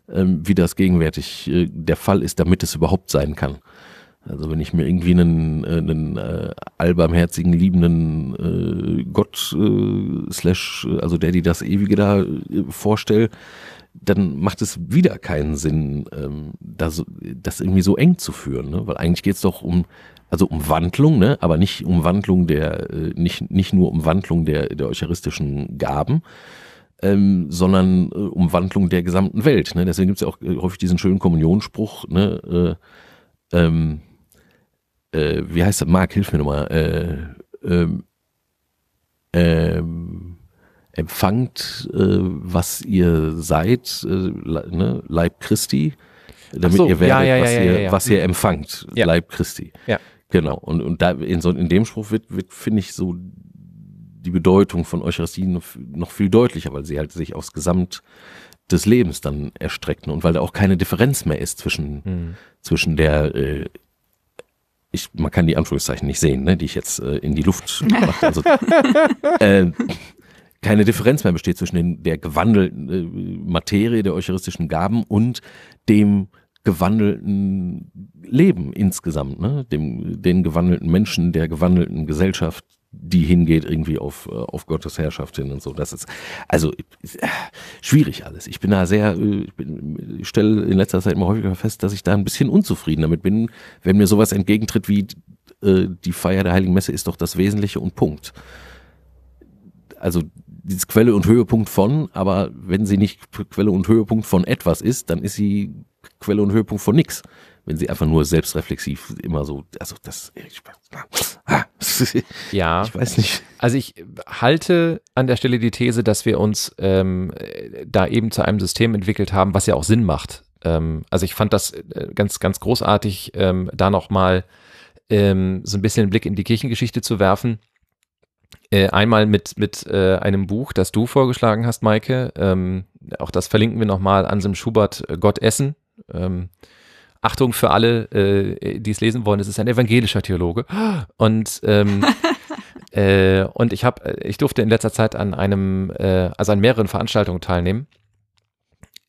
ähm, wie das gegenwärtig äh, der Fall ist, damit es überhaupt sein kann? Also wenn ich mir irgendwie einen, äh, einen äh, allbarmherzigen, liebenden äh, Gott äh, slash, also der, die das Ewige da äh, vorstellt, dann macht es wieder keinen Sinn, ähm, das, das irgendwie so eng zu führen, ne? weil eigentlich geht es doch um, also um Wandlung, ne? aber nicht um Wandlung der, äh, nicht, nicht nur um Wandlung der, der eucharistischen Gaben, ähm, sondern äh, um Wandlung der gesamten Welt. Ne? Deswegen gibt es ja auch äh, häufig diesen schönen Kommunionspruch, ne? äh, ähm, äh, wie heißt das? Marc, hilf mir nochmal. Äh, ähm, ähm, empfangt, äh, was ihr seid, äh, ne? Leib Christi, damit so, ihr werdet, ja, ja, was, ja, ihr, was ihr empfangt, Leib Christi. Ja. Genau. Und, und da in, so, in dem Spruch wird, wird finde ich, so die Bedeutung von Eucharistie noch, noch viel deutlicher, weil sie halt sich aufs Gesamt des Lebens dann erstreckt und weil da auch keine Differenz mehr ist zwischen, mhm. zwischen der äh, ich, man kann die Anführungszeichen nicht sehen, ne, die ich jetzt äh, in die Luft mache. Also, äh, keine Differenz mehr besteht zwischen den, der gewandelten äh, Materie der eucharistischen Gaben und dem gewandelten Leben insgesamt, ne? dem, den gewandelten Menschen, der gewandelten Gesellschaft, die hingeht irgendwie auf, äh, auf Gottes Herrschaft hin und so. Das ist also äh, schwierig alles. Ich bin da sehr, äh, ich, bin, ich stelle in letzter Zeit immer häufiger fest, dass ich da ein bisschen unzufrieden damit bin, wenn mir sowas entgegentritt wie äh, die Feier der Heiligen Messe ist doch das Wesentliche und Punkt. Also dieses Quelle und Höhepunkt von, aber wenn sie nicht Quelle und Höhepunkt von etwas ist, dann ist sie Quelle und Höhepunkt von nichts wenn sie einfach nur selbstreflexiv immer so, also das, ich, ja, ich weiß nicht. Also ich halte an der Stelle die These, dass wir uns ähm, da eben zu einem System entwickelt haben, was ja auch Sinn macht. Ähm, also ich fand das äh, ganz, ganz großartig, ähm, da nochmal ähm, so ein bisschen einen Blick in die Kirchengeschichte zu werfen. Äh, einmal mit, mit äh, einem Buch, das du vorgeschlagen hast, Maike. Ähm, auch das verlinken wir nochmal, Anselm Schubert, äh, Gott essen. Ähm, Achtung für alle, äh, die es lesen wollen, es ist ein evangelischer Theologe. Und ähm, äh, und ich habe, ich durfte in letzter Zeit an einem, äh, also an mehreren Veranstaltungen teilnehmen,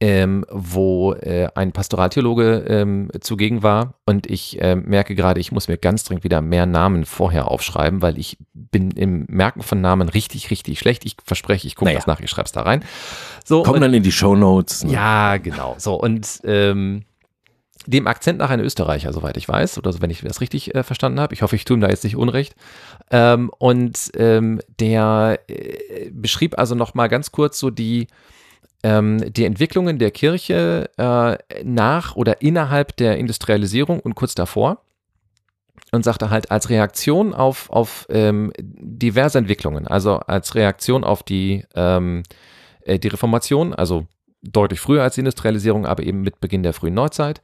ähm, wo äh, ein Pastoraltheologe ähm, zugegen war. Und ich äh, merke gerade, ich muss mir ganz dringend wieder mehr Namen vorher aufschreiben, weil ich bin im Merken von Namen richtig, richtig schlecht. Ich verspreche, ich gucke naja. das nach, ich schreibe es da rein. So, Kommen dann in die Show Notes. Ne? Ja, genau. So und ähm, dem Akzent nach ein Österreicher, soweit ich weiß, oder so, wenn ich das richtig äh, verstanden habe. Ich hoffe, ich tue ihm da jetzt nicht Unrecht. Ähm, und ähm, der äh, beschrieb also noch mal ganz kurz so die ähm, die Entwicklungen der Kirche äh, nach oder innerhalb der Industrialisierung und kurz davor und sagte halt als Reaktion auf auf ähm, diverse Entwicklungen, also als Reaktion auf die ähm, äh, die Reformation, also deutlich früher als die Industrialisierung, aber eben mit Beginn der frühen Neuzeit.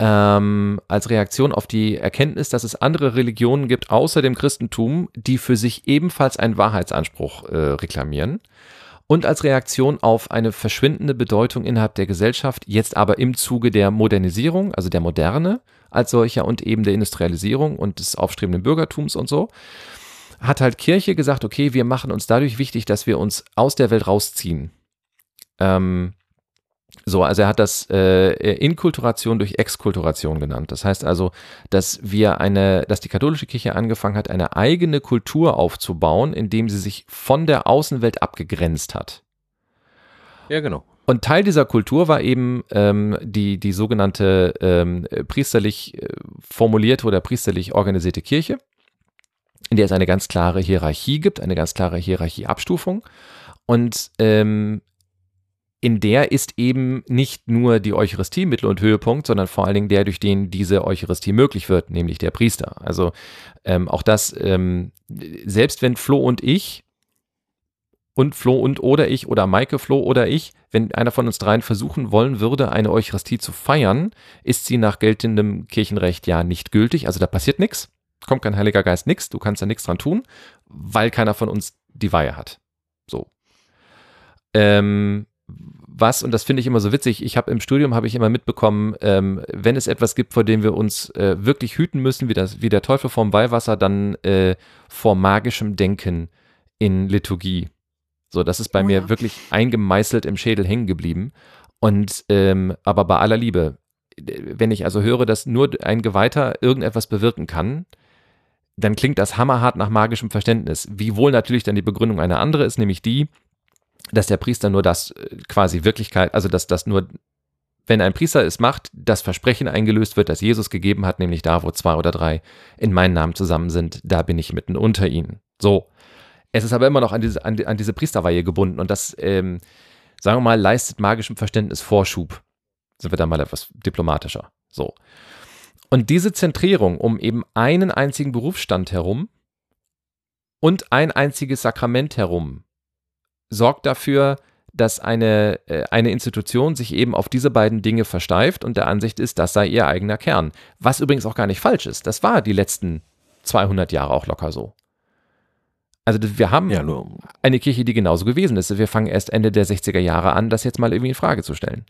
Ähm, als Reaktion auf die Erkenntnis, dass es andere Religionen gibt außer dem Christentum, die für sich ebenfalls einen Wahrheitsanspruch äh, reklamieren. Und als Reaktion auf eine verschwindende Bedeutung innerhalb der Gesellschaft, jetzt aber im Zuge der Modernisierung, also der Moderne als solcher und eben der Industrialisierung und des aufstrebenden Bürgertums und so, hat halt Kirche gesagt, okay, wir machen uns dadurch wichtig, dass wir uns aus der Welt rausziehen. Ähm, so, also er hat das äh, Inkulturation durch Exkulturation genannt. Das heißt also, dass wir eine, dass die katholische Kirche angefangen hat, eine eigene Kultur aufzubauen, indem sie sich von der Außenwelt abgegrenzt hat. Ja, genau. Und Teil dieser Kultur war eben ähm, die, die sogenannte ähm, priesterlich äh, formulierte oder priesterlich organisierte Kirche, in der es eine ganz klare Hierarchie gibt, eine ganz klare Hierarchieabstufung. Und ähm, in der ist eben nicht nur die Eucharistie Mittel- und Höhepunkt, sondern vor allen Dingen der, durch den diese Eucharistie möglich wird, nämlich der Priester. Also ähm, auch das, ähm, selbst wenn Flo und ich und Flo und oder ich oder Maike Flo oder ich, wenn einer von uns dreien versuchen wollen würde, eine Eucharistie zu feiern, ist sie nach geltendem Kirchenrecht ja nicht gültig. Also da passiert nichts, kommt kein Heiliger Geist, nichts, du kannst da nichts dran tun, weil keiner von uns die Weihe hat. So. Ähm, was, und das finde ich immer so witzig, ich habe im Studium, habe ich immer mitbekommen, ähm, wenn es etwas gibt, vor dem wir uns äh, wirklich hüten müssen, wie, das, wie der Teufel vorm Weihwasser, dann äh, vor magischem Denken in Liturgie. So, das ist bei oh, mir ja. wirklich eingemeißelt im Schädel hängen geblieben. Und ähm, aber bei aller Liebe, wenn ich also höre, dass nur ein Geweihter irgendetwas bewirken kann, dann klingt das hammerhart nach magischem Verständnis. Wiewohl natürlich dann die Begründung eine andere ist, nämlich die, dass der Priester nur das äh, quasi Wirklichkeit, also dass das nur, wenn ein Priester es macht, das Versprechen eingelöst wird, das Jesus gegeben hat, nämlich da, wo zwei oder drei in meinen Namen zusammen sind, da bin ich mitten unter ihnen. So. Es ist aber immer noch an diese, an, an diese Priesterweihe gebunden und das, ähm, sagen wir mal, leistet magischem Verständnis Vorschub. Sind wir da mal etwas diplomatischer. So. Und diese Zentrierung um eben einen einzigen Berufsstand herum und ein einziges Sakrament herum sorgt dafür, dass eine, äh, eine Institution sich eben auf diese beiden Dinge versteift und der Ansicht ist, das sei ihr eigener Kern. Was übrigens auch gar nicht falsch ist. Das war die letzten 200 Jahre auch locker so. Also wir haben ja, eine Kirche, die genauso gewesen ist. Wir fangen erst Ende der 60er Jahre an, das jetzt mal irgendwie in Frage zu stellen.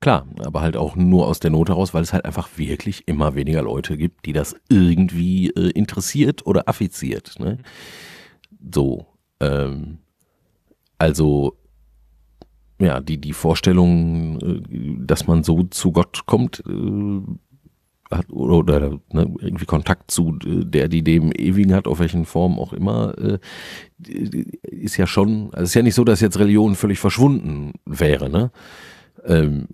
Klar, aber halt auch nur aus der Not heraus, weil es halt einfach wirklich immer weniger Leute gibt, die das irgendwie äh, interessiert oder affiziert. Ne? So, ähm, also ja, die, die Vorstellung, äh, dass man so zu Gott kommt, äh, hat oder, ne, irgendwie Kontakt zu äh, der, die dem Ewigen hat, auf welchen Formen auch immer, äh, ist ja schon, also es ist ja nicht so, dass jetzt Religion völlig verschwunden wäre, ne? Ähm,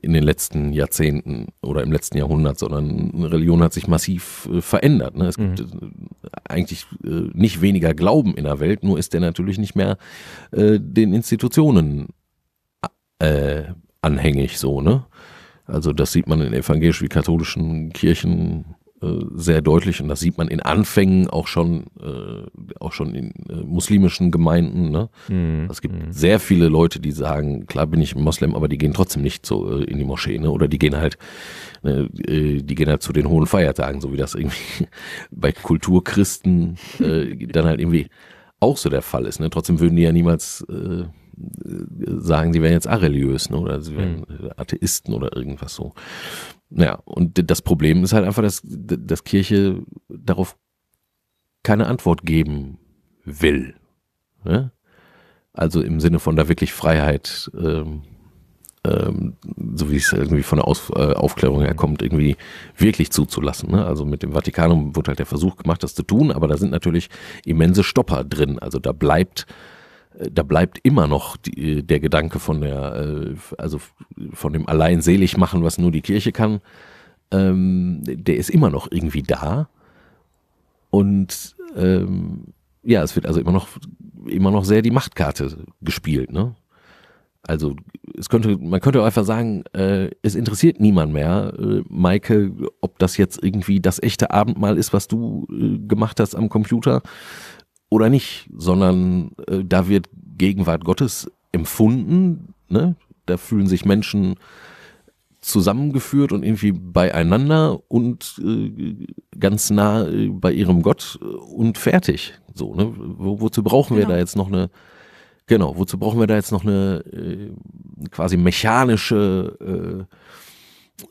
in den letzten Jahrzehnten oder im letzten Jahrhundert, sondern Religion hat sich massiv äh, verändert. Ne? Es mhm. gibt äh, eigentlich äh, nicht weniger Glauben in der Welt, nur ist der natürlich nicht mehr äh, den Institutionen äh, anhängig so, ne? Also das sieht man in evangelisch wie katholischen Kirchen sehr deutlich und das sieht man in Anfängen auch schon, äh, auch schon in äh, muslimischen Gemeinden. Ne? Mm, es gibt mm. sehr viele Leute, die sagen, klar bin ich Moslem, aber die gehen trotzdem nicht so äh, in die Moschee, ne? Oder die gehen halt, ne, äh, die gehen halt zu den hohen Feiertagen, so wie das irgendwie bei Kulturchristen äh, dann halt irgendwie auch so der Fall ist. Ne? Trotzdem würden die ja niemals äh, sagen, sie wären jetzt areligiös ne? oder sie wären mhm. Atheisten oder irgendwas so. Ja, und das Problem ist halt einfach, dass, dass Kirche darauf keine Antwort geben will. Ne? Also im Sinne von da wirklich Freiheit, ähm, ähm, so wie es irgendwie von der Aus, äh, Aufklärung her kommt, irgendwie wirklich zuzulassen. Ne? Also mit dem Vatikanum wurde halt der Versuch gemacht, das zu tun, aber da sind natürlich immense Stopper drin. Also da bleibt da bleibt immer noch die, der Gedanke von der, äh, also von dem allein selig machen, was nur die Kirche kann, ähm, der ist immer noch irgendwie da. Und ähm, ja, es wird also immer noch, immer noch sehr die Machtkarte gespielt, ne? Also es könnte, man könnte auch einfach sagen, äh, es interessiert niemand mehr, äh, Maike, ob das jetzt irgendwie das echte Abendmahl ist, was du äh, gemacht hast am Computer oder nicht, sondern äh, da wird Gegenwart Gottes empfunden. Ne? Da fühlen sich Menschen zusammengeführt und irgendwie beieinander und äh, ganz nah äh, bei ihrem Gott und fertig. So, ne? Wo, wozu brauchen wir genau. da jetzt noch eine, genau, wozu brauchen wir da jetzt noch eine äh, quasi mechanische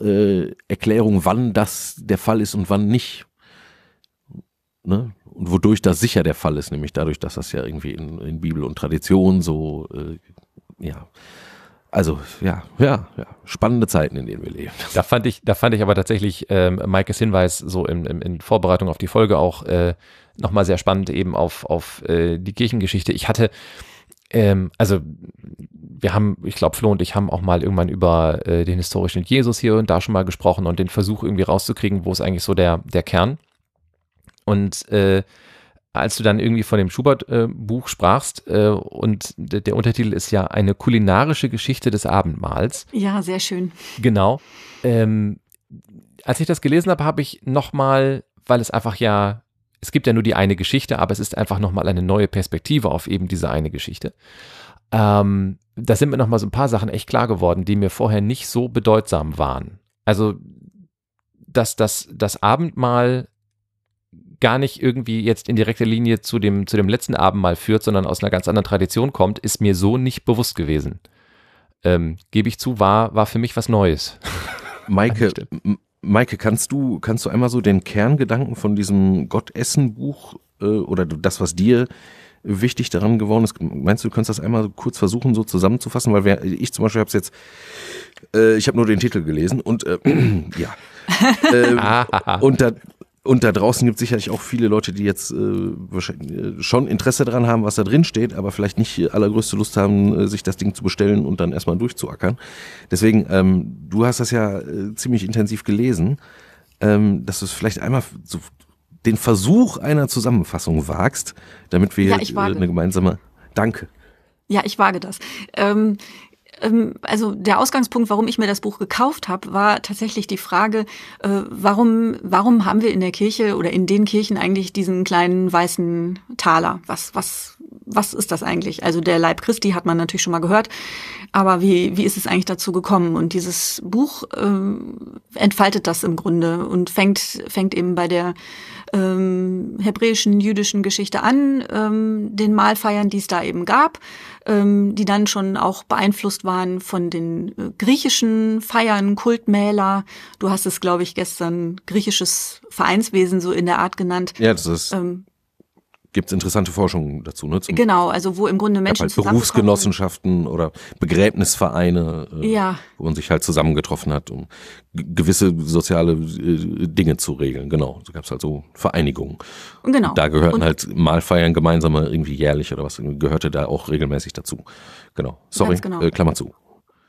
äh, äh, Erklärung, wann das der Fall ist und wann nicht? Ne? Und wodurch das sicher der Fall ist, nämlich dadurch, dass das ja irgendwie in, in Bibel und Tradition so, äh, ja, also ja, ja, ja, spannende Zeiten, in denen wir leben. Da fand ich, da fand ich aber tatsächlich ähm, Maikes Hinweis so in, in, in Vorbereitung auf die Folge auch äh, nochmal sehr spannend eben auf, auf äh, die Kirchengeschichte. Ich hatte, ähm, also wir haben, ich glaube, Flo und ich haben auch mal irgendwann über äh, den historischen Jesus hier und da schon mal gesprochen und den Versuch irgendwie rauszukriegen, wo ist eigentlich so der, der Kern. Und äh, als du dann irgendwie von dem Schubert-Buch äh, sprachst äh, und der Untertitel ist ja eine kulinarische Geschichte des Abendmahls. Ja, sehr schön. Genau. Ähm, als ich das gelesen habe, habe ich nochmal, weil es einfach ja, es gibt ja nur die eine Geschichte, aber es ist einfach nochmal eine neue Perspektive auf eben diese eine Geschichte. Ähm, da sind mir nochmal so ein paar Sachen echt klar geworden, die mir vorher nicht so bedeutsam waren. Also, dass das, das Abendmahl gar nicht irgendwie jetzt in direkter Linie zu dem, zu dem letzten Abendmahl führt, sondern aus einer ganz anderen Tradition kommt, ist mir so nicht bewusst gewesen. Ähm, Gebe ich zu, war, war für mich was Neues. Maike, Maike, kannst du, kannst du einmal so den Kerngedanken von diesem Gottessen-Buch äh, oder das, was dir wichtig daran geworden ist, meinst du, du kannst das einmal kurz versuchen, so zusammenzufassen? Weil wer, ich zum Beispiel habe es jetzt, äh, ich habe nur den Titel gelesen und äh, ja. äh, und da, und da draußen gibt es sicherlich auch viele Leute, die jetzt äh, wahrscheinlich äh, schon Interesse daran haben, was da drin steht, aber vielleicht nicht allergrößte Lust haben, äh, sich das Ding zu bestellen und dann erstmal durchzuackern. Deswegen, ähm, du hast das ja äh, ziemlich intensiv gelesen, ähm, dass du es vielleicht einmal so den Versuch einer Zusammenfassung wagst, damit wir ja, äh, eine gemeinsame. Danke. Ja, ich wage das. Ähm, also der Ausgangspunkt, warum ich mir das Buch gekauft habe, war tatsächlich die Frage, äh, warum, warum haben wir in der Kirche oder in den Kirchen eigentlich diesen kleinen weißen Taler? Was, was, was ist das eigentlich? Also der Leib Christi hat man natürlich schon mal gehört, aber wie, wie ist es eigentlich dazu gekommen? Und dieses Buch äh, entfaltet das im Grunde und fängt, fängt eben bei der ähm, hebräischen, jüdischen Geschichte an, ähm, den Mahlfeiern, die es da eben gab, ähm, die dann schon auch beeinflusst waren von den äh, griechischen Feiern, Kultmäler. Du hast es, glaube ich, gestern griechisches Vereinswesen so in der Art genannt. Ja, das ist. Ähm, gibt es interessante Forschungen dazu, ne? Zum, genau, also wo im Grunde Menschen halt Berufsgenossenschaften oder Begräbnisvereine, äh, ja. wo man sich halt zusammengetroffen hat, um gewisse soziale äh, Dinge zu regeln. Genau, so gab es halt so Vereinigungen. Genau. Und da gehörten Und halt Mahlfeiern gemeinsame irgendwie jährlich oder was gehörte da auch regelmäßig dazu. Genau. Sorry, genau. Äh, Klammer zu.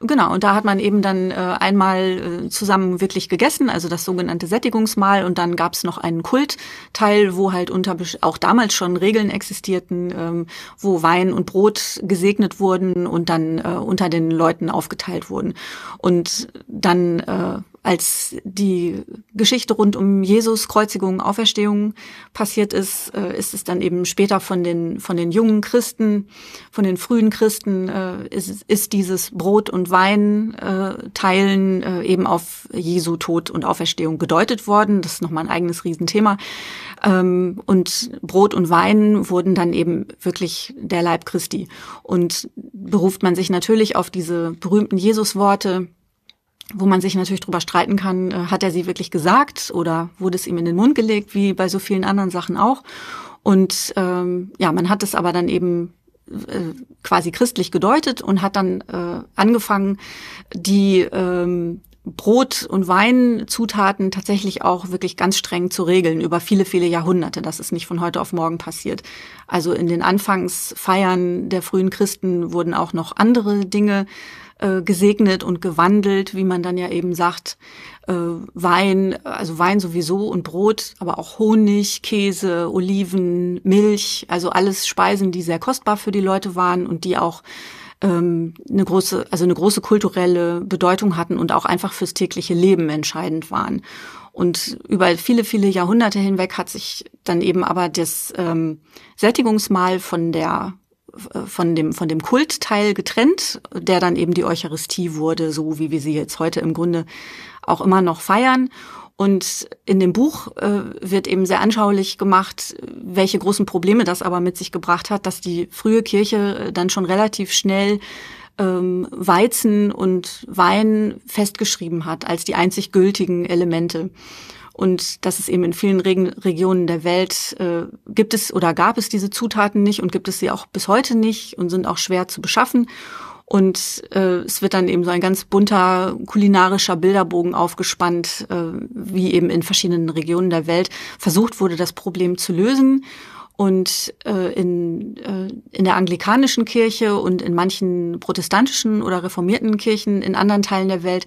Genau, und da hat man eben dann äh, einmal äh, zusammen wirklich gegessen, also das sogenannte Sättigungsmahl, und dann gab's noch einen Kultteil, wo halt unter auch damals schon Regeln existierten, ähm, wo Wein und Brot gesegnet wurden und dann äh, unter den Leuten aufgeteilt wurden. Und dann äh, als die Geschichte rund um Jesus Kreuzigung, Auferstehung passiert ist, äh, ist es dann eben später von den von den jungen Christen, von den frühen Christen äh, ist, ist dieses Brot und Wein äh, teilen eben auf Jesu Tod und Auferstehung gedeutet worden. Das ist nochmal ein eigenes Riesenthema. Ähm, und Brot und Wein wurden dann eben wirklich der Leib Christi. Und beruft man sich natürlich auf diese berühmten Jesus-Worte, wo man sich natürlich drüber streiten kann, äh, hat er sie wirklich gesagt oder wurde es ihm in den Mund gelegt, wie bei so vielen anderen Sachen auch. Und ähm, ja, man hat es aber dann eben äh, quasi christlich gedeutet und hat dann äh, angefangen, die ähm, Brot- und Weinzutaten tatsächlich auch wirklich ganz streng zu regeln über viele, viele Jahrhunderte. Das ist nicht von heute auf morgen passiert. Also in den Anfangsfeiern der frühen Christen wurden auch noch andere Dinge äh, gesegnet und gewandelt, wie man dann ja eben sagt. Äh, Wein, also Wein sowieso und Brot, aber auch Honig, Käse, Oliven, Milch, also alles Speisen, die sehr kostbar für die Leute waren und die auch ähm, eine große, also eine große kulturelle Bedeutung hatten und auch einfach fürs tägliche Leben entscheidend waren. Und über viele, viele Jahrhunderte hinweg hat sich dann eben aber das ähm, Sättigungsmahl von der von dem, von dem Kultteil getrennt, der dann eben die Eucharistie wurde, so wie wir sie jetzt heute im Grunde auch immer noch feiern. Und in dem Buch äh, wird eben sehr anschaulich gemacht, welche großen Probleme das aber mit sich gebracht hat, dass die frühe Kirche äh, dann schon relativ schnell ähm, Weizen und Wein festgeschrieben hat als die einzig gültigen Elemente. Und dass es eben in vielen Reg Regionen der Welt äh, gibt es oder gab es diese Zutaten nicht und gibt es sie auch bis heute nicht und sind auch schwer zu beschaffen. Und äh, es wird dann eben so ein ganz bunter kulinarischer Bilderbogen aufgespannt, äh, wie eben in verschiedenen Regionen der Welt versucht wurde, das Problem zu lösen. Und äh, in, äh, in der anglikanischen Kirche und in manchen protestantischen oder reformierten Kirchen in anderen Teilen der Welt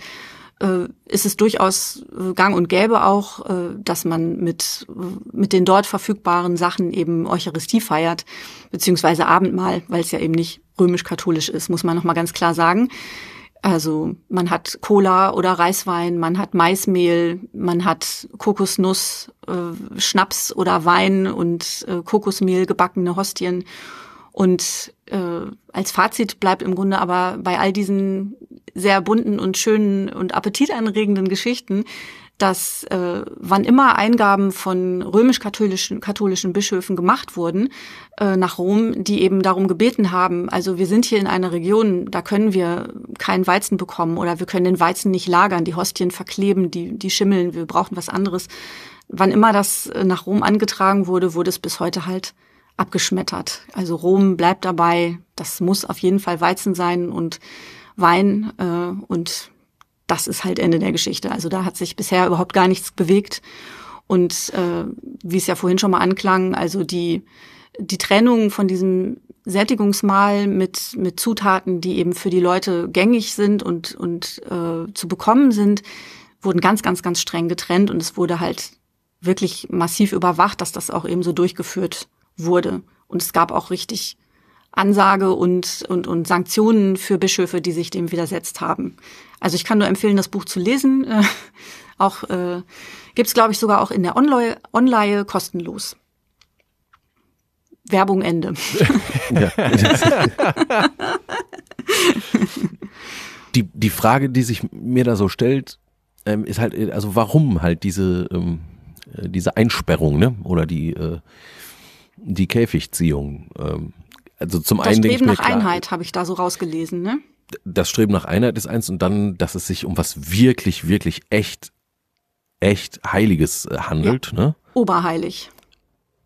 ist es durchaus äh, gang und gäbe auch, äh, dass man mit, mit den dort verfügbaren Sachen eben Eucharistie feiert, beziehungsweise Abendmahl, weil es ja eben nicht römisch-katholisch ist, muss man nochmal ganz klar sagen. Also man hat Cola oder Reiswein, man hat Maismehl, man hat Kokosnuss, äh, Schnaps oder Wein und äh, Kokosmehl gebackene Hostien. Und äh, als Fazit bleibt im Grunde aber bei all diesen sehr bunten und schönen und appetitanregenden Geschichten, dass äh, wann immer Eingaben von römisch-katholischen katholischen Bischöfen gemacht wurden äh, nach Rom, die eben darum gebeten haben, also wir sind hier in einer Region, da können wir keinen Weizen bekommen oder wir können den Weizen nicht lagern, die Hostien verkleben, die, die schimmeln, wir brauchen was anderes. Wann immer das äh, nach Rom angetragen wurde, wurde es bis heute halt abgeschmettert. Also Rom bleibt dabei, das muss auf jeden Fall Weizen sein und Wein äh, und das ist halt Ende der Geschichte. Also da hat sich bisher überhaupt gar nichts bewegt. Und äh, wie es ja vorhin schon mal anklang, also die, die Trennung von diesem Sättigungsmahl mit, mit Zutaten, die eben für die Leute gängig sind und, und äh, zu bekommen sind, wurden ganz, ganz, ganz streng getrennt und es wurde halt wirklich massiv überwacht, dass das auch eben so durchgeführt wurde. Und es gab auch richtig Ansage und, und, und Sanktionen für Bischöfe, die sich dem widersetzt haben. Also ich kann nur empfehlen, das Buch zu lesen. Äh, auch äh, gibt es, glaube ich, sogar auch in der Online, Online kostenlos. Werbung Ende. die, die Frage, die sich mir da so stellt, ähm, ist halt, also warum halt diese, ähm, äh, diese Einsperrung, ne? Oder die, äh, die Käfigziehung. Ähm, also zum das einen Streben nach Einheit habe ich da so rausgelesen, ne? Das Streben nach Einheit ist eins und dann, dass es sich um was wirklich, wirklich echt, echt Heiliges äh, handelt, ja. ne? Oberheilig.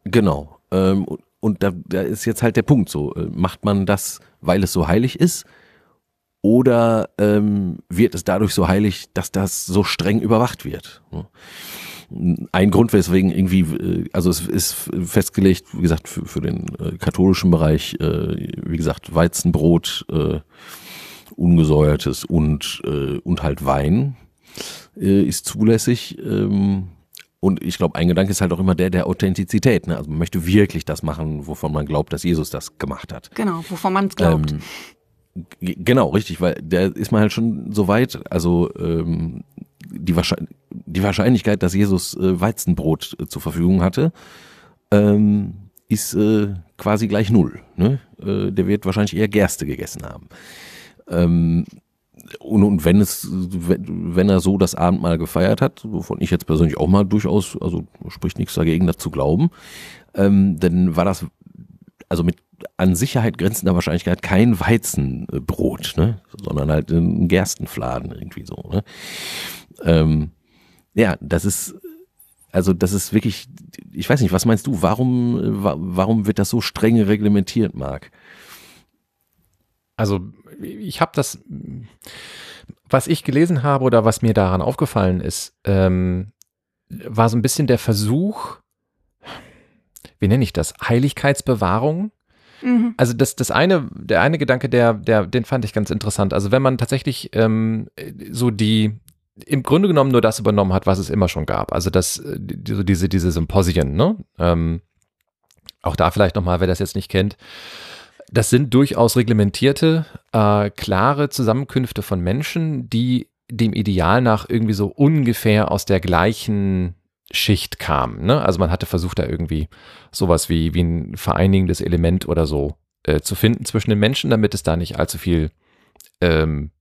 Genau. Ähm, und da, da ist jetzt halt der Punkt so. Äh, macht man das, weil es so heilig ist? Oder ähm, wird es dadurch so heilig, dass das so streng überwacht wird? Ne? Ein Grund, weswegen irgendwie, äh, also es ist festgelegt, wie gesagt, für, für den äh, katholischen Bereich, äh, wie gesagt, Weizenbrot, äh, ungesäuertes und, äh, und halt Wein äh, ist zulässig. Ähm, und ich glaube, ein Gedanke ist halt auch immer der der Authentizität. Ne? Also man möchte wirklich das machen, wovon man glaubt, dass Jesus das gemacht hat. Genau, wovon man es glaubt. Ähm, Genau, richtig, weil da ist man halt schon so weit, also ähm, die, Wahrscheinlichkeit, die Wahrscheinlichkeit, dass Jesus äh, Weizenbrot äh, zur Verfügung hatte, ähm, ist äh, quasi gleich null. Ne? Äh, der wird wahrscheinlich eher Gerste gegessen haben. Ähm, und, und wenn es, wenn, wenn er so das Abendmahl gefeiert hat, wovon ich jetzt persönlich auch mal durchaus, also spricht nichts dagegen, dazu glauben, ähm, dann war das also mit an Sicherheit grenzender Wahrscheinlichkeit kein Weizenbrot, ne? sondern halt ein Gerstenfladen irgendwie so. Ne? Ähm, ja, das ist, also das ist wirklich, ich weiß nicht, was meinst du, warum, warum wird das so streng reglementiert, Marc? Also ich habe das, was ich gelesen habe oder was mir daran aufgefallen ist, ähm, war so ein bisschen der Versuch, wie nenne ich das, Heiligkeitsbewahrung. Mhm. Also das, das eine, der eine Gedanke, der, der, den fand ich ganz interessant. Also wenn man tatsächlich ähm, so die, im Grunde genommen nur das übernommen hat, was es immer schon gab. Also das, so diese, diese Symposien, ne? Ähm, auch da vielleicht nochmal, wer das jetzt nicht kennt. Das sind durchaus reglementierte, äh, klare Zusammenkünfte von Menschen, die dem Ideal nach irgendwie so ungefähr aus der gleichen Schicht kam. Ne? Also man hatte versucht, da irgendwie sowas wie, wie ein vereinigendes Element oder so äh, zu finden zwischen den Menschen, damit es da nicht allzu viel ähm,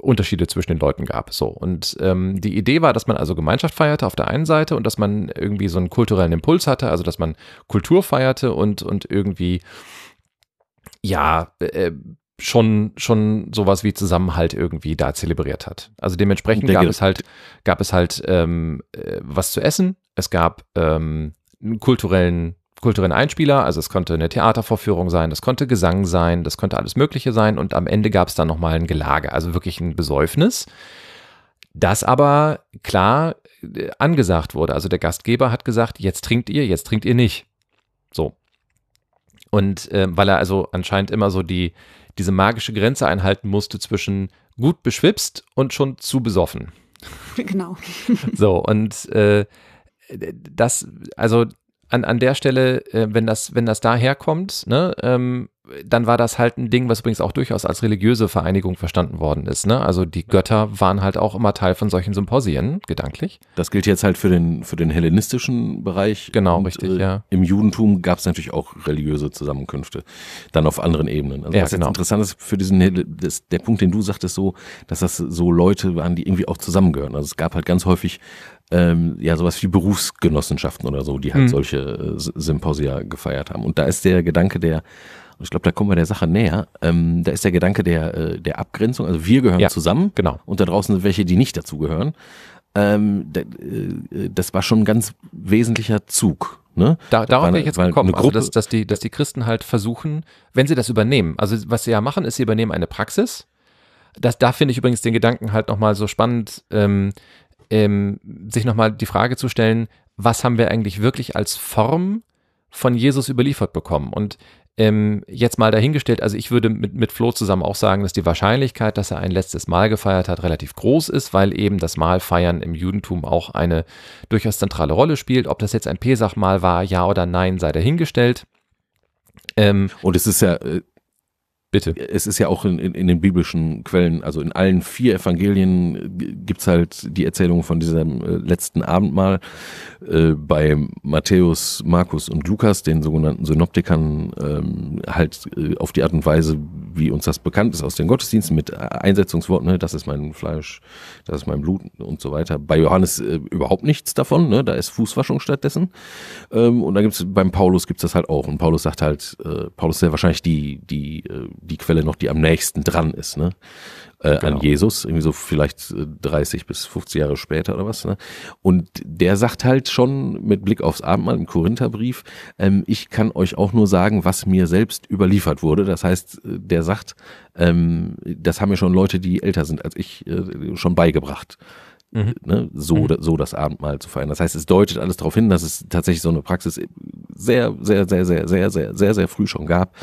Unterschiede zwischen den Leuten gab. So. Und ähm, die Idee war, dass man also Gemeinschaft feierte auf der einen Seite und dass man irgendwie so einen kulturellen Impuls hatte, also dass man Kultur feierte und, und irgendwie ja, äh, schon, schon sowas wie Zusammenhalt irgendwie da zelebriert hat. Also dementsprechend gab es halt, gab es halt ähm, äh, was zu essen, es gab ähm, einen kulturellen kulturellen Einspieler, also es konnte eine Theatervorführung sein, das konnte Gesang sein, das konnte alles Mögliche sein und am Ende gab es dann nochmal ein Gelage, also wirklich ein Besäufnis, das aber klar äh, angesagt wurde. Also der Gastgeber hat gesagt, jetzt trinkt ihr, jetzt trinkt ihr nicht. So. Und äh, weil er also anscheinend immer so die, diese magische Grenze einhalten musste zwischen gut beschwipst und schon zu besoffen. Genau. So, und äh, das, also an, an der Stelle, äh, wenn das, wenn das daherkommt, ne, ähm, dann war das halt ein Ding, was übrigens auch durchaus als religiöse Vereinigung verstanden worden ist. Ne? Also die Götter waren halt auch immer Teil von solchen Symposien, gedanklich. Das gilt jetzt halt für den, für den hellenistischen Bereich. Genau, und, richtig, äh, ja. Im Judentum gab es natürlich auch religiöse Zusammenkünfte, dann auf anderen Ebenen. Also Ja, was genau. jetzt interessant ist für diesen, das, der Punkt, den du sagtest, so, dass das so Leute waren, die irgendwie auch zusammengehören. Also es gab halt ganz häufig ähm, ja sowas wie Berufsgenossenschaften oder so, die halt Mhm. solche äh, Symposia gefeiert haben. Und da ist der Gedanke der und ich glaube, da kommen wir der Sache näher. Ähm, da ist der Gedanke der, äh, der Abgrenzung. Also wir gehören Ja. zusammen Genau. und da draußen sind welche, die nicht dazugehören. Ähm, äh, das war schon ein ganz wesentlicher Zug. Ne? Da, darauf wäre ich jetzt gekommen, also dass, dass, die, dass die Christen halt versuchen, wenn sie das übernehmen, also was sie ja machen, ist, sie übernehmen eine Praxis. Das, da finde ich übrigens den Gedanken halt nochmal so spannend, ähm, ähm, sich nochmal die Frage zu stellen, was haben wir eigentlich wirklich als Form von Jesus überliefert bekommen? Und ähm, jetzt mal dahingestellt, also ich würde mit, mit Flo zusammen auch sagen, dass die Wahrscheinlichkeit, dass er ein letztes Mal gefeiert hat, relativ groß ist, weil eben das Mahlfeiern im Judentum auch eine durchaus zentrale Rolle spielt. Ob das jetzt ein Pesachmahl war, ja oder nein, sei dahingestellt. Ähm, Und es ist ja, äh, bitte. es ist ja auch in, in, in den biblischen Quellen, also in allen vier Evangelien gibt's halt die Erzählung von diesem äh, letzten Abendmahl. Äh, bei Matthäus, Markus und Lukas, den sogenannten Synoptikern, ähm, halt äh, auf die Art und Weise, wie uns das bekannt ist aus den Gottesdiensten mit Einsetzungsworten, ne, das ist mein Fleisch, das ist mein Blut und so weiter. Bei Johannes überhaupt nichts davon, ne, da ist Fußwaschung stattdessen. Ähm, und dann gibt's beim Paulus gibt's das halt auch. Und Paulus sagt halt, Paulus ist ja wahrscheinlich die, die, die Quelle noch, die am nächsten dran ist, ne? Äh, Genau. An Jesus, irgendwie so vielleicht äh, 30 bis 50 Jahre später oder was, ne? Und der sagt halt schon mit Blick aufs Abendmahl im Korintherbrief, ähm, ich kann euch auch nur sagen, was mir selbst überliefert wurde. Das heißt, äh, der sagt, ähm, das haben mir schon Leute, die älter sind als ich, äh, schon beigebracht Mhm. ne, so, so das Abendmahl zu feiern. Das heißt, es deutet alles darauf hin, dass es tatsächlich so eine Praxis sehr, sehr, sehr, sehr, sehr, sehr, sehr, sehr früh schon gab.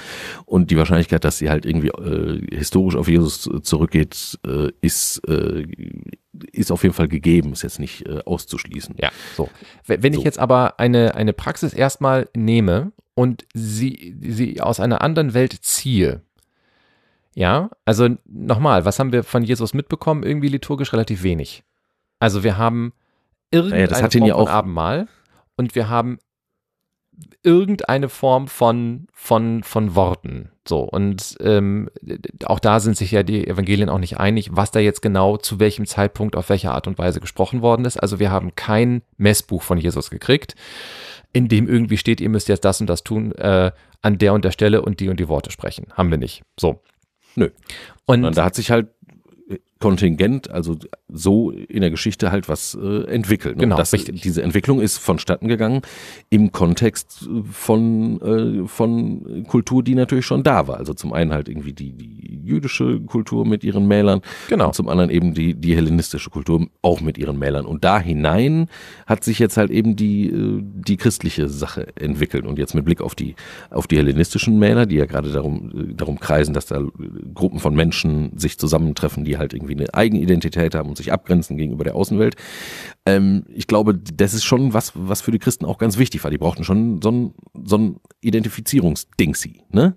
Und die Wahrscheinlichkeit, dass sie halt irgendwie äh, historisch auf Jesus zurückgeht, äh, ist, äh, ist auf jeden Fall gegeben, ist jetzt nicht äh, auszuschließen. Ja, so. Wenn wenn ich So. jetzt aber eine, eine Praxis erstmal nehme und sie, sie aus einer anderen Welt ziehe, ja, also nochmal, was haben wir von Jesus mitbekommen? Irgendwie liturgisch relativ wenig. Also wir haben irgendeine ihn Form ja von Abendmahl und wir haben irgendeine Form von, von, von Worten. So, und ähm, auch da sind sich ja die Evangelien auch nicht einig, was da jetzt genau zu welchem Zeitpunkt auf welche Art und Weise gesprochen worden ist. Also wir haben kein Messbuch von Jesus gekriegt, in dem irgendwie steht, ihr müsst jetzt das und das tun, äh, an der und der Stelle und die und die Worte sprechen. Haben wir nicht. So. Nö. Und Und da hat sich halt kontingent, also so in der Geschichte halt was äh, entwickelt. Ne? Genau, das, richtig. Diese Entwicklung ist vonstatten gegangen im Kontext äh, von, äh, von Kultur, die natürlich schon da war. Also zum einen halt irgendwie die, die jüdische Kultur mit ihren Mälern Genau. und zum anderen eben die, die hellenistische Kultur auch mit ihren Mälern. Und da hinein hat sich jetzt halt eben die, äh, die christliche Sache entwickelt. Und jetzt mit Blick auf die, auf die hellenistischen Mäler, die ja gerade darum, äh, darum kreisen, dass da Gruppen von Menschen sich zusammentreffen, die halt irgendwie eine Eigenidentität haben und sich abgrenzen gegenüber der Außenwelt. Ähm, ich glaube, das ist schon was, was für die Christen auch ganz wichtig war. Die brauchten schon so ein, so ein Identifizierungsdingsi, ne?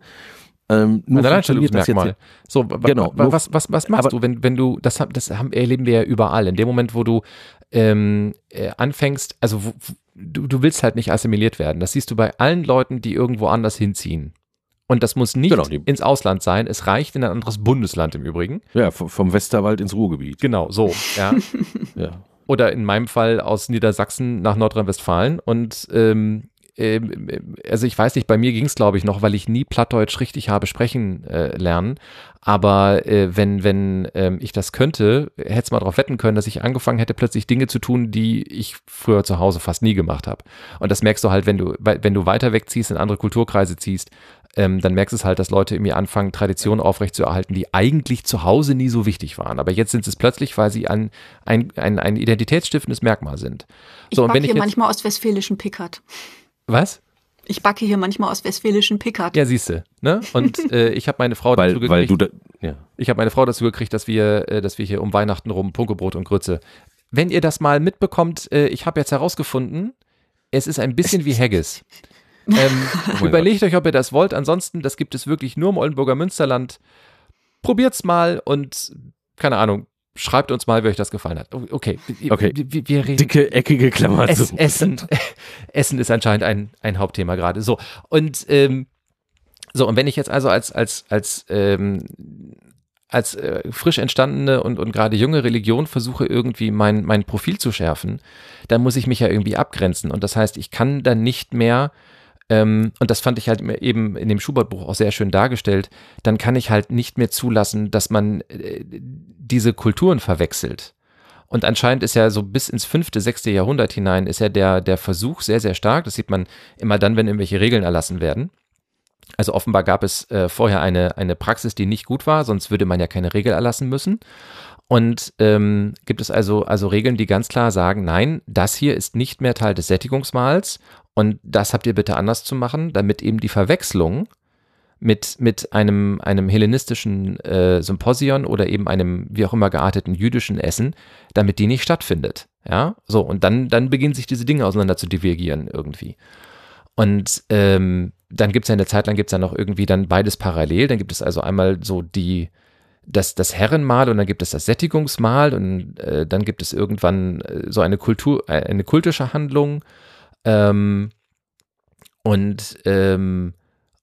Ähm, nur jetzt Alleinstellungsmerkmal. So, Genau, was, was, was machst du, wenn, wenn du, das, das haben, erleben wir ja überall. In dem Moment, wo du ähm, äh, anfängst, also wo- du, du willst halt nicht assimiliert werden. Das siehst du bei allen Leuten, die irgendwo anders hinziehen. Und das muss nicht Genau, ins Ausland sein. Es reicht in ein anderes Bundesland im Übrigen. Ja, vom Westerwald ins Ruhrgebiet. Genau, so, ja. Ja. Oder in meinem Fall aus Niedersachsen nach Nordrhein-Westfalen. Und ähm, ähm, also ich weiß nicht, bei mir ging es, glaube ich, noch, weil ich nie Plattdeutsch richtig habe sprechen äh, lernen. Aber äh, wenn, wenn ähm, ich das könnte, hätte es mal darauf wetten können, dass ich angefangen hätte, plötzlich Dinge zu tun, die ich früher zu Hause fast nie gemacht habe. Und das merkst du halt, wenn du, wenn du weiter wegziehst, in andere Kulturkreise ziehst, ähm, dann merkst du es halt, dass Leute irgendwie anfangen, Traditionen aufrechtzuerhalten, die eigentlich zu Hause nie so wichtig waren. Aber jetzt sind es plötzlich, weil sie ein, ein, ein, ein identitätsstiftendes Merkmal sind. Ich So, und backe wenn ich hier manchmal ostwestfälischen Pickard. was? Ich backe hier manchmal ostwestfälischen Pickard. Ja, siehst du. Ne? Und äh, ich habe meine Frau dazu Weil, weil gekriegt, du da, ja. ich habe meine Frau dazu gekriegt, dass wir, äh, dass wir hier um Weihnachten rum Punkebrot und Grütze. Wenn ihr das mal mitbekommt, äh, ich habe jetzt herausgefunden, es ist ein bisschen wie Haggis. Ähm, mein überlegt euch, ob ihr das wollt. Ansonsten, das gibt es wirklich nur im Oldenburger Münsterland. Probiert's mal und keine Ahnung, schreibt uns mal, wie euch das gefallen hat. Okay, Okay. wir, wir reden. Dicke, eckige Klammer Es, zu. Essen, Essen ist anscheinend ein, ein Hauptthema gerade. So, und ähm, so, und wenn ich jetzt also als, als, als, ähm, als äh, frisch entstandene und, und gerade junge Religion versuche, irgendwie mein, mein Profil zu schärfen, dann muss ich mich ja irgendwie abgrenzen. Und das heißt, ich kann dann nicht mehr, ähm, und das fand ich halt eben in dem Schubert-Buch auch sehr schön dargestellt, dann kann ich halt nicht mehr zulassen, dass man äh, diese Kulturen verwechselt. Und anscheinend ist ja so bis ins fünfte, sechste Jahrhundert hinein ist ja der, der Versuch sehr, sehr stark. Das sieht man immer dann, wenn irgendwelche Regeln erlassen werden. Also offenbar gab es äh, vorher eine, eine Praxis, die nicht gut war, sonst würde man ja keine Regel erlassen müssen. Und ähm, gibt es also, also Regeln, die ganz klar sagen, nein, das hier ist nicht mehr Teil des Sättigungsmahls und das habt ihr bitte anders zu machen, damit eben die Verwechslung mit, mit einem, einem hellenistischen äh, Symposion oder eben einem wie auch immer gearteten jüdischen Essen, damit die nicht stattfindet. Ja, so, und dann, dann beginnen sich diese Dinge auseinander zu divergieren irgendwie. Und ähm, dann gibt es ja eine Zeit lang gibt es ja noch irgendwie dann beides parallel. Dann gibt es also einmal so die, das, das Herrenmahl und dann gibt es das Sättigungsmahl und äh, dann gibt es irgendwann äh, so eine Kultur, äh, eine kultische Handlung. Ähm, und ähm,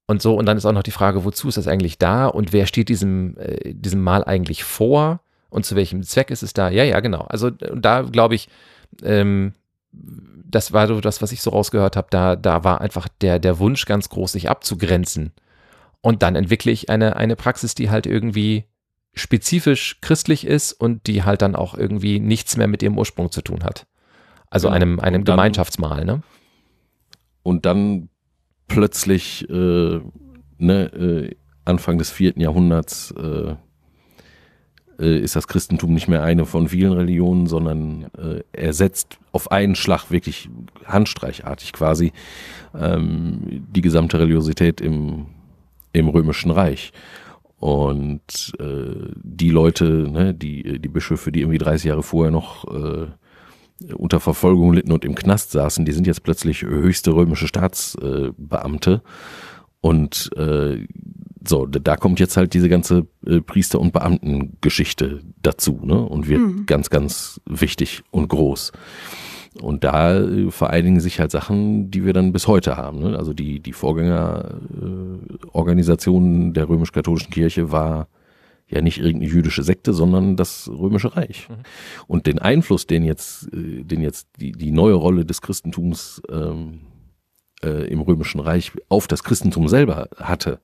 und so, und dann ist auch noch die Frage, wozu ist das eigentlich da und wer steht diesem, äh, diesem Mal eigentlich vor und zu welchem Zweck ist es da? Ja, ja, genau. Also da glaube ich, ähm, das war so das, was ich so rausgehört habe, da, da war einfach der, der Wunsch ganz groß, sich abzugrenzen. Und dann entwickle ich eine, eine Praxis, die halt irgendwie spezifisch christlich ist und die halt dann auch irgendwie nichts mehr mit ihrem Ursprung zu tun hat. Also Genau. einem, einem Und dann- Gemeinschaftsmahl, ne? Und dann plötzlich, äh, ne, äh, Anfang des vierten Jahrhunderts, äh, äh, ist das Christentum nicht mehr eine von vielen Religionen, sondern äh, ersetzt auf einen Schlag wirklich handstreichartig quasi ähm, die gesamte Religiosität im, im Römischen Reich. Und äh, die Leute, ne, die, die Bischöfe, die irgendwie 30 Jahre vorher noch äh, unter Verfolgung litten und im Knast saßen, die sind jetzt plötzlich höchste römische Staatsbeamte. Und äh, so, da da kommt jetzt halt diese ganze äh, Priester- und Beamtengeschichte dazu, ne? Und wird Mhm. ganz, ganz wichtig und groß. Und da äh, vereinigen sich halt Sachen, die wir dann bis heute haben. Ne? Also die, die Vorgängerorganisation äh, der römisch-katholischen Kirche war ja nicht irgendeine jüdische Sekte, sondern das Römische Reich. Und den Einfluss, den jetzt, äh, den jetzt die, die neue Rolle des Christentums ähm, äh, im Römischen Reich auf das Christentum selber hatte,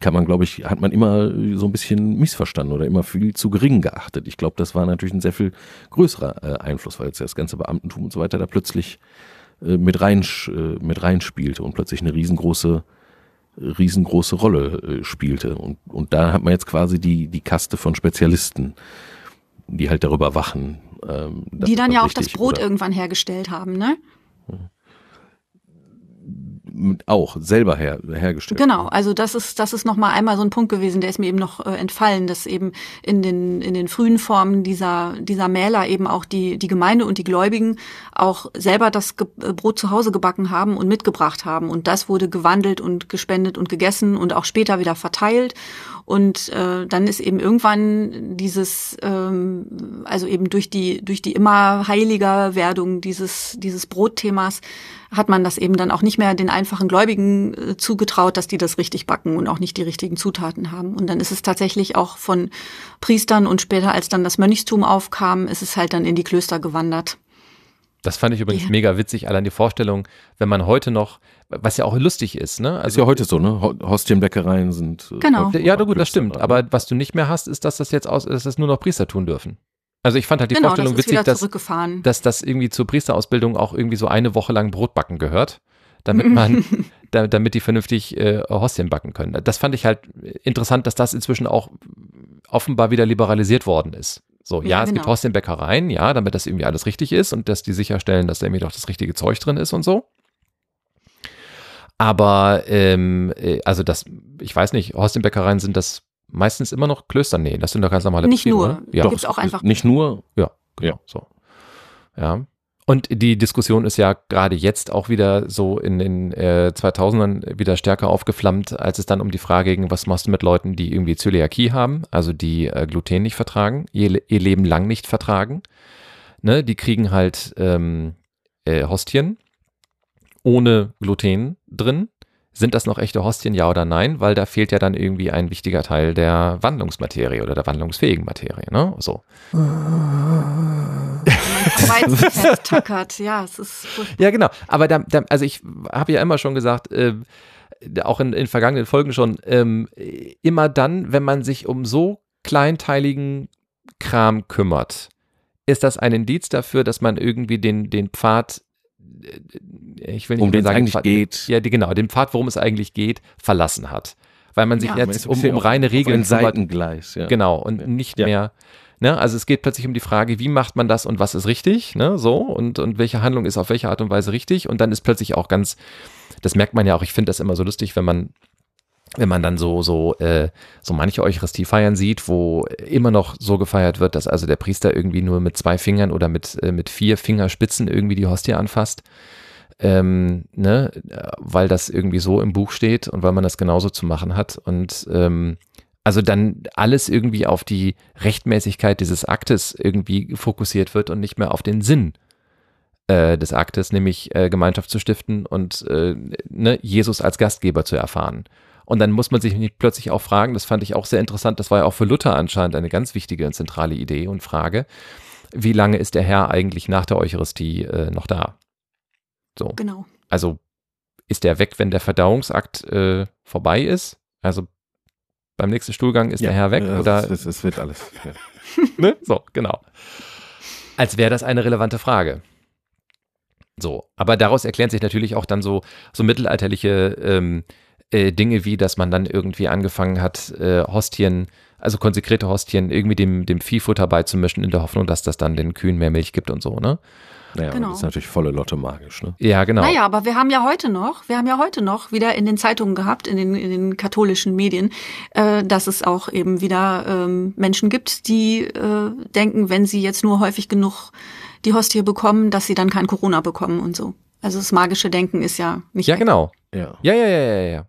kann man, glaube ich, hat man immer so ein bisschen missverstanden oder immer viel zu gering geachtet. Ich glaube, das war natürlich ein sehr viel größerer äh, Einfluss, weil jetzt das ganze Beamtentum und so weiter da plötzlich äh, mit rein äh, mit reinspielte und plötzlich eine riesengroße riesengroße Rolle äh, spielte und und da hat man jetzt quasi die die Kaste von Spezialisten, die halt darüber wachen. Ähm, die dann ja auch das Brot oder? irgendwann hergestellt haben, ne? Auch selber her, hergestellt. Genau, also das ist das ist noch mal einmal so ein Punkt gewesen, der ist mir eben noch äh, entfallen, dass eben in den in den frühen Formen dieser dieser Mähler eben auch die die Gemeinde und die Gläubigen auch selber das Ge äh, Brot zu Hause gebacken haben und mitgebracht haben und das wurde gewandelt und gespendet und gegessen und auch später wieder verteilt Und äh, dann ist eben irgendwann dieses, ähm, also eben durch die durch die immer heiliger Werdung dieses dieses Brotthemas hat man das eben dann auch nicht mehr den einfachen Gläubigen äh, zugetraut, dass die das richtig backen und auch nicht die richtigen Zutaten haben. Und dann ist es tatsächlich auch von Priestern und später, als dann das Mönchstum aufkam, ist es halt dann in die Klöster gewandert. Das fand ich übrigens Ja. mega witzig, allein die Vorstellung, wenn man heute noch, was ja auch lustig ist, ne? ist ja heute so, ne? Ho- Hostienbäckereien sind. äh, Genau. Ja, gut, das stimmt. dran. Aber was du nicht mehr hast, ist, dass das jetzt aus, dass das nur noch Priester tun dürfen. Also ich fand halt die genau, Vorstellung das witzig, dass, dass das irgendwie zur Priesterausbildung auch irgendwie so eine Woche lang Brotbacken gehört, damit man, da, damit die vernünftig äh, Hostien backen können. Das fand ich halt interessant, dass das inzwischen auch offenbar wieder liberalisiert worden ist. So, ja, Ja, es gibt genau. Hostienbäckereien, ja, damit das irgendwie alles richtig ist und dass die sicherstellen, dass da irgendwie doch das richtige Zeug drin ist und so. Aber, ähm, äh, also das, ich weiß nicht, Hostienbäckereien sind das meistens immer noch Klöster? Nee, das sind doch ganz normale Nicht Betriebe, nur. oder? Ja, Doch. gibt's auch einfach- Nicht nur. ja, genau, so. Ja. Und die Diskussion ist ja gerade jetzt auch wieder so in den äh, 2000ern wieder stärker aufgeflammt, als es dann um die Frage ging, was machst du mit Leuten, die irgendwie Zöliakie haben, also die äh, Gluten nicht vertragen, ihr, ihr Leben lang nicht vertragen. Ne, die kriegen halt ähm, äh, Hostien ohne Gluten drin. Sind das noch echte Hostien, ja oder nein? Weil da fehlt ja dann irgendwie ein wichtiger Teil der Wandlungsmaterie oder der wandlungsfähigen Materie. Ne? So. Festtackert. Ja, es ist furchtbar. Ja, genau. Aber da, da, also ich habe ja immer schon gesagt, äh, auch in, in vergangenen Folgen schon, ähm, immer dann, wenn man sich um so kleinteiligen Kram kümmert, ist das ein Indiz dafür, dass man irgendwie den, den Pfad, äh, ich will nicht Um es sagen, eigentlich Pfad, geht. Ja, die, genau, den Pfad, worum es eigentlich geht, verlassen hat. Weil man sich Ja. Jetzt um, um reine Regeln kümmert. Seitengleis, ja. Genau, und nicht Ja. mehr. Ne? Also es geht plötzlich um die Frage, wie macht man das und was ist richtig, ne? So, und, und welche Handlung ist auf welche Art und Weise richtig. Und dann ist plötzlich auch ganz, das merkt man ja auch, ich finde das immer so lustig, wenn man, wenn man dann so, so, äh, so manche Eucharistie feiern sieht, wo immer noch so gefeiert wird, dass also der Priester irgendwie nur mit zwei Fingern oder mit, äh, mit vier Fingerspitzen irgendwie die Hostie anfasst. Ähm, ne, weil das irgendwie so im Buch steht und weil man das genauso zu machen hat. Und ähm, also dann alles irgendwie auf die Rechtmäßigkeit dieses Aktes irgendwie fokussiert wird und nicht mehr auf den Sinn äh, des Aktes, nämlich äh, Gemeinschaft zu stiften und äh, ne, Jesus als Gastgeber zu erfahren. Und dann muss man sich nicht plötzlich auch fragen, das fand ich auch sehr interessant, das war ja auch für Luther anscheinend eine ganz wichtige und zentrale Idee und Frage, wie lange ist der Herr eigentlich nach der Eucharistie äh, noch da? So. Genau. Also ist der weg, wenn der Verdauungsakt äh, vorbei ist? Also beim nächsten Stuhlgang ist der Herr weg? Ja, oder Es, es, wird alles. Ja. ne? So, genau. Als wäre das eine relevante Frage. So, aber daraus erklären sich natürlich auch dann so, so mittelalterliche ähm, äh, Dinge wie, dass man dann irgendwie angefangen hat, äh, Hostien, also konsekrierte Hostien, irgendwie dem, dem Viehfutter beizumischen, in der Hoffnung, dass das dann den Kühen mehr Milch gibt und so, ne? Naja, Genau. das ist natürlich volle Lotte magisch, ne? Ja, genau. Naja, aber wir haben ja heute noch, wir haben ja heute noch wieder in den Zeitungen gehabt, in den, in den katholischen Medien, äh, dass es auch eben wieder ähm, Menschen gibt, die äh, denken, wenn sie jetzt nur häufig genug die Hostie bekommen, dass sie dann kein Corona bekommen und so. Also das magische Denken ist ja nicht ja, weg. genau. Ja. Ja, ja, ja, ja, ja.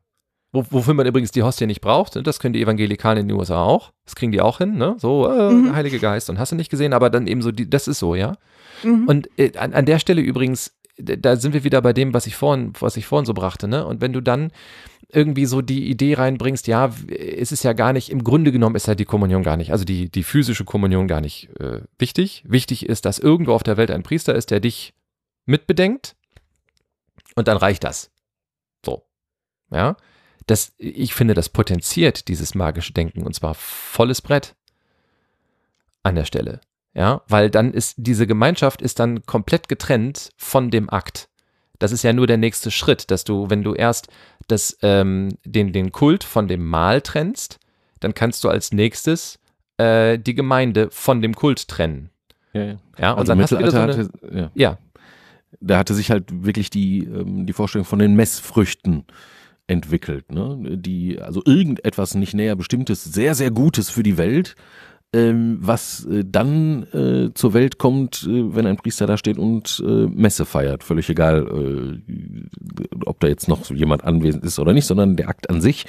Wo, wofür man übrigens die Hostie nicht braucht, das können die Evangelikalen in den USA auch. Das kriegen die auch hin, ne? So, äh, Mhm. Heilige Geist und hast du nicht gesehen, aber dann eben so, die, das ist so, ja. Mhm. Und äh, an, an der Stelle übrigens, da sind wir wieder bei dem, was ich vorhin, was ich vorhin so brachte, ne? Und wenn du dann irgendwie so die Idee reinbringst, ja, es ist ja gar nicht, im Grunde genommen ist ja die Kommunion gar nicht, also die, die physische Kommunion gar nicht äh, wichtig. Wichtig ist, dass irgendwo auf der Welt ein Priester ist, der dich mitbedenkt und dann reicht das. So. Ja. Das, ich finde, das potenziert dieses magische Denken und zwar volles Brett an der Stelle. Ja, weil dann ist diese Gemeinschaft ist dann komplett getrennt von dem Akt. Das ist ja nur der nächste Schritt, dass du, wenn du erst das, ähm, den, den Kult von dem Mahl trennst, dann kannst du als nächstes äh, die Gemeinde von dem Kult trennen. Ja, ja. Ja, und Also dann hast du wieder so Mittelalter eine, hatte, ja. ja, da hatte sich halt wirklich die, ähm, die Vorstellung von den Messfrüchten entwickelt, ne? Die, also irgendetwas nicht näher bestimmtes, sehr, sehr Gutes für die Welt, was äh, dann äh, zur Welt kommt, äh, wenn ein Priester da steht und äh, Messe feiert. Völlig egal, äh, ob da jetzt noch jemand anwesend ist oder nicht, sondern der Akt an sich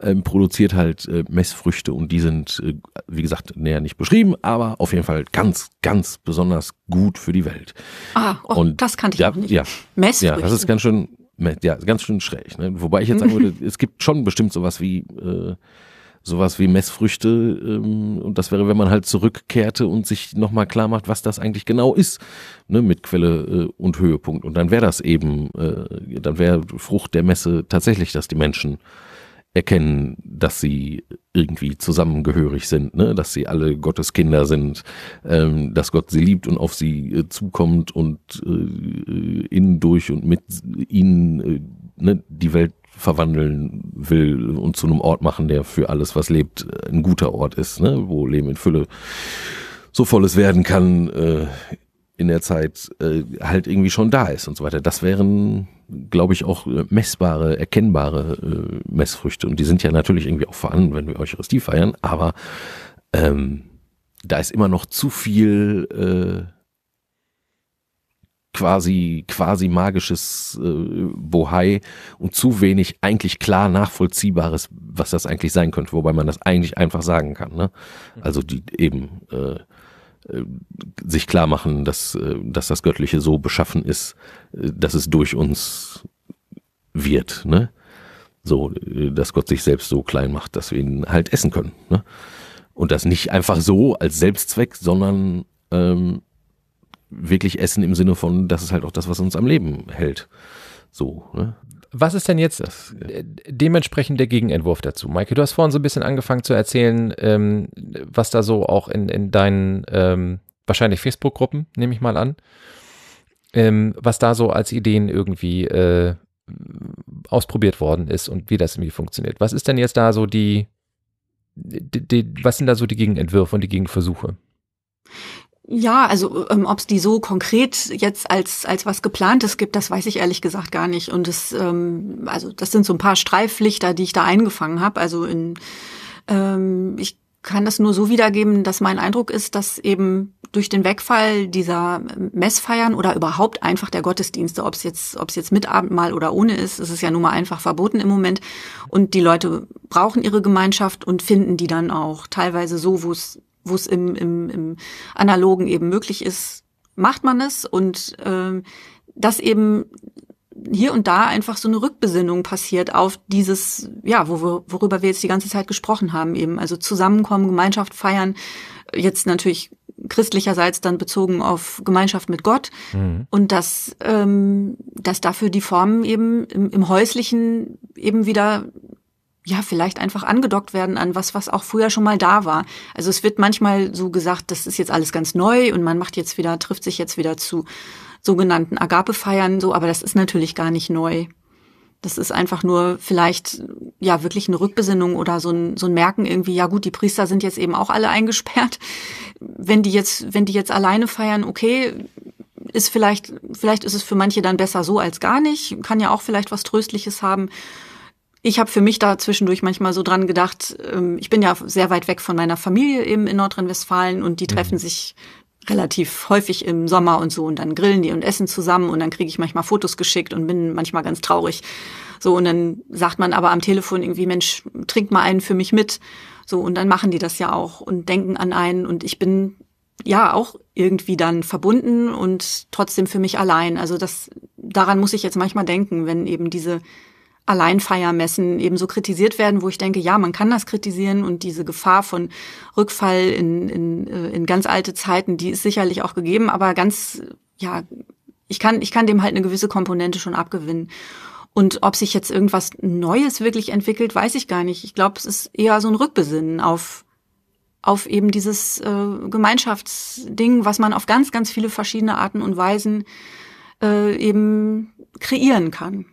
ähm, produziert halt äh, Messfrüchte und die sind, wie gesagt, näher nicht beschrieben, aber auf jeden Fall ganz, ganz besonders gut für die Welt. Ah, oh, Und das kannte ich ja, auch nicht. Ja, Messfrüchte. ja, das ist ganz schön, ja, ganz schön schräg. Ne? Wobei ich jetzt sagen würde, es gibt schon bestimmt sowas wie sowas wie Messfrüchte ähm, und das wäre, wenn man halt zurückkehrte und sich nochmal klar macht, was das eigentlich genau ist, ne, mit Quelle äh, und Höhepunkt. Und dann wäre das eben, äh, dann wäre Frucht der Messe tatsächlich, dass die Menschen erkennen, dass sie irgendwie zusammengehörig sind, ne? dass sie alle Gottes Kinder sind, ähm, dass Gott sie liebt und auf sie äh, zukommt und äh, in, durch und mit ihnen äh, ne, die Welt verwandeln will und zu einem Ort machen, der für alles, was lebt, ein guter Ort ist, ne? wo Leben in Fülle so volles werden kann äh, in der Zeit äh, halt irgendwie schon da ist und so weiter. Das wären, glaube ich, auch äh, messbare, erkennbare äh, Messfrüchte. Und die sind ja natürlich irgendwie auch vorhanden, wenn wir Eucharistie feiern, aber ähm, da ist immer noch zu viel äh, quasi quasi magisches äh, Bohai und zu wenig eigentlich klar nachvollziehbares, was das eigentlich sein könnte, wobei man das eigentlich einfach sagen kann. Ne? Also die eben äh, äh, sich klar machen, dass, äh, dass das Göttliche so beschaffen ist, äh, dass es durch uns wird, ne? So, äh, dass Gott sich selbst so klein macht, dass wir ihn halt essen können, ne? Und das nicht einfach so als Selbstzweck, sondern ähm, wirklich essen im Sinne von, das ist halt auch das, was uns am Leben hält. So, ne? Was ist denn jetzt Das, äh, dementsprechend der Gegenentwurf dazu? Maike, du hast vorhin so ein bisschen angefangen zu erzählen, ähm, was da so auch in, in deinen ähm, wahrscheinlich Facebook-Gruppen, nehme ich mal an, ähm, was da so als Ideen irgendwie äh, ausprobiert worden ist und wie das irgendwie funktioniert. Was ist denn jetzt da so die, die, die was sind da so die Gegenentwürfe und die Gegenversuche? Ja, also ähm, ob es die so konkret jetzt als als was geplantes gibt, das weiß ich ehrlich gesagt gar nicht. Und es, ähm, also das sind so ein paar Streiflichter, die ich da eingefangen habe. Also in, ähm, ich kann das nur so wiedergeben, dass mein Eindruck ist, dass eben durch den Wegfall dieser Messfeiern oder überhaupt einfach der Gottesdienste, ob es jetzt, ob es jetzt mit Abendmahl oder ohne ist, ist es ja nun mal einfach verboten im Moment. Und die Leute brauchen ihre Gemeinschaft und finden die dann auch teilweise so, wo es wo es im, im, im Analogen eben möglich ist, macht man es und ähm, dass eben hier und da einfach so eine Rückbesinnung passiert auf dieses, ja, wo wir, worüber wir jetzt die ganze Zeit gesprochen haben, eben. Also Zusammenkommen, Gemeinschaft feiern, jetzt natürlich christlicherseits dann bezogen auf Gemeinschaft mit Gott Mhm. und dass, ähm, dass dafür die Formen eben im, im Häuslichen eben wieder ja, vielleicht einfach angedockt werden an was, was auch früher schon mal da war. Also es wird manchmal so gesagt, das ist jetzt alles ganz neu und man macht jetzt wieder, trifft sich jetzt wieder zu sogenannten Agape-Feiern, so, aber das ist natürlich gar nicht neu. Das ist einfach nur vielleicht, ja, wirklich eine Rückbesinnung oder so ein, so ein Merken irgendwie, ja gut, die Priester sind jetzt eben auch alle eingesperrt. Wenn die jetzt, wenn die jetzt alleine feiern, okay, ist vielleicht, vielleicht ist es für manche dann besser so als gar nicht, kann ja auch vielleicht was Tröstliches haben. Ich habe für mich da zwischendurch manchmal so dran gedacht, ähm, ich bin ja sehr weit weg von meiner Familie eben in Nordrhein-Westfalen und die treffen sich relativ häufig im Sommer und so und dann grillen die und essen zusammen und dann kriege ich manchmal Fotos geschickt und bin manchmal ganz traurig. So und dann sagt man aber am Telefon irgendwie, Mensch, trink mal einen für mich mit. So und dann machen die das ja auch und denken an einen und ich bin ja auch irgendwie dann verbunden und trotzdem für mich allein. Also das daran muss ich jetzt manchmal denken, wenn eben diese Alleinfeiermessen eben so kritisiert werden, wo ich denke, ja, man kann das kritisieren und diese Gefahr von Rückfall in, in, äh, in ganz alte Zeiten, die ist sicherlich auch gegeben, aber ganz, ja, ich kann, ich kann dem halt eine gewisse Komponente schon abgewinnen. Und ob sich jetzt irgendwas Neues wirklich entwickelt, weiß ich gar nicht. Ich glaube, es ist eher so ein Rückbesinnen auf, auf eben dieses äh, Gemeinschaftsding, was man auf ganz, ganz viele verschiedene Arten und Weisen äh, eben kreieren kann.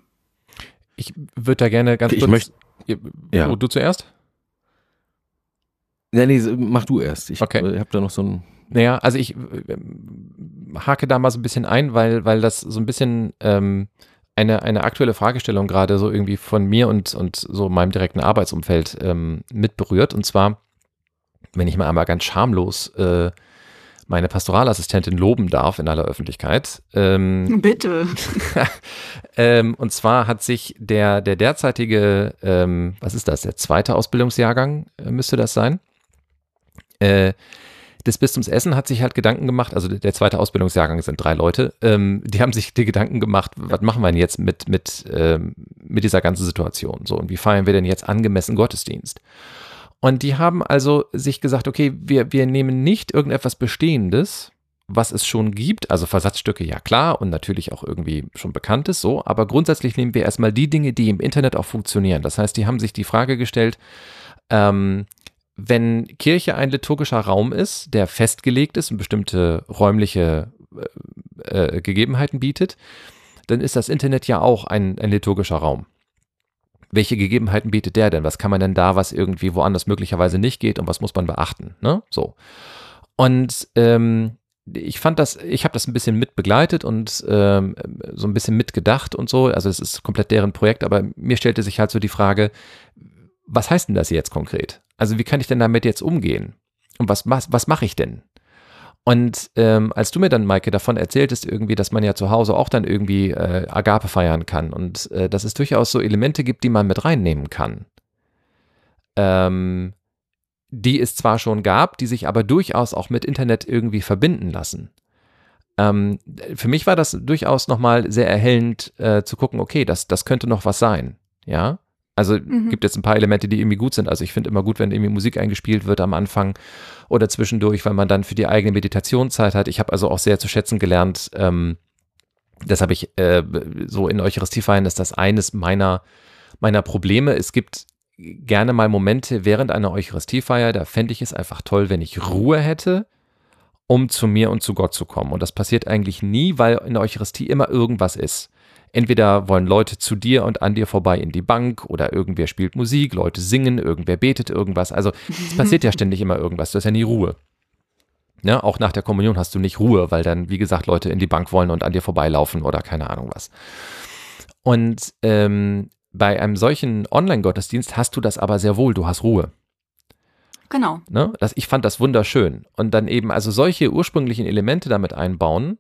Ich würde da gerne ganz Ich kurz. möchte- ja. Oh, du zuerst? Nee, nee, mach du erst. Ich Okay. äh, hab da noch so ein. Naja, also ich äh, hake da mal so ein bisschen ein, weil, weil das so ein bisschen ähm, eine, eine aktuelle Fragestellung gerade so irgendwie von mir und, und so meinem direkten Arbeitsumfeld ähm, mit berührt. Und zwar wenn ich mal einmal ganz schamlos äh, meine Pastoralassistentin loben darf in aller Öffentlichkeit. Ähm, Bitte. ähm, und zwar hat sich der, der derzeitige, ähm, was ist das, der zweite Ausbildungsjahrgang äh, müsste das sein, äh, des Bistums Essen hat sich halt Gedanken gemacht, also der zweite Ausbildungsjahrgang sind drei Leute, ähm, die haben sich die Gedanken gemacht, was machen wir denn jetzt mit, mit, ähm, mit dieser ganzen Situation? So, und wie feiern wir denn jetzt angemessen Gottesdienst? Und die haben also sich gesagt, okay, wir, wir nehmen nicht irgendetwas Bestehendes, was es schon gibt, also Versatzstücke, ja klar, und natürlich auch irgendwie schon bekanntes, so, aber grundsätzlich nehmen wir erstmal die Dinge, die im Internet auch funktionieren. Das heißt, die haben sich die Frage gestellt, ähm, wenn Kirche ein liturgischer Raum ist, der festgelegt ist und bestimmte räumliche äh, äh, Gegebenheiten bietet, dann ist das Internet ja auch ein, ein liturgischer Raum. Welche Gegebenheiten bietet der denn? Was kann man denn da, was irgendwie woanders möglicherweise nicht geht und was muss man beachten? Ne? So. Und ähm, ich fand das, ich habe das ein bisschen mit begleitet und ähm, so ein bisschen mitgedacht und so. Also es ist komplett deren Projekt, aber mir stellte sich halt so die Frage, was heißt denn das jetzt konkret? Also wie kann ich denn damit jetzt umgehen? Und was, was, was mache ich denn? Und ähm, als du mir dann, Maike, davon erzähltest, irgendwie, dass man ja zu Hause auch dann irgendwie äh, Agape feiern kann und äh, dass es durchaus so Elemente gibt, die man mit reinnehmen kann, ähm, die es zwar schon gab, die sich aber durchaus auch mit Internet irgendwie verbinden lassen. Ähm, für mich war das durchaus nochmal sehr erhellend äh, zu gucken, okay, das, das könnte noch was sein. Ja, also mhm. gibt jetzt ein paar Elemente, die irgendwie gut sind. Also ich finde immer gut, wenn irgendwie Musik eingespielt wird am Anfang oder zwischendurch, weil man dann für die eigene Meditation Zeit hat. Ich habe also auch sehr zu schätzen gelernt, ähm, das habe ich äh, so in Eucharistiefeiern ist das eines meiner, meiner Probleme. Es gibt gerne mal Momente während einer Eucharistiefeier, da fände ich es einfach toll, wenn ich Ruhe hätte, um zu mir und zu Gott zu kommen. Und das passiert eigentlich nie, weil in der Eucharistie immer irgendwas ist. Entweder wollen Leute zu dir und an dir vorbei in die Bank oder irgendwer spielt Musik, Leute singen, irgendwer betet irgendwas. Also es passiert ja ständig immer irgendwas, du hast ja nie Ruhe. Ja, auch nach der Kommunion hast du nicht Ruhe, weil dann, wie gesagt, Leute in die Bank wollen und an dir vorbeilaufen oder keine Ahnung was. Und ähm, bei einem solchen Online-Gottesdienst hast du das aber sehr wohl, du hast Ruhe. Genau. Ne? Das, ich fand das wunderschön. Und dann eben also solche ursprünglichen Elemente damit einbauen,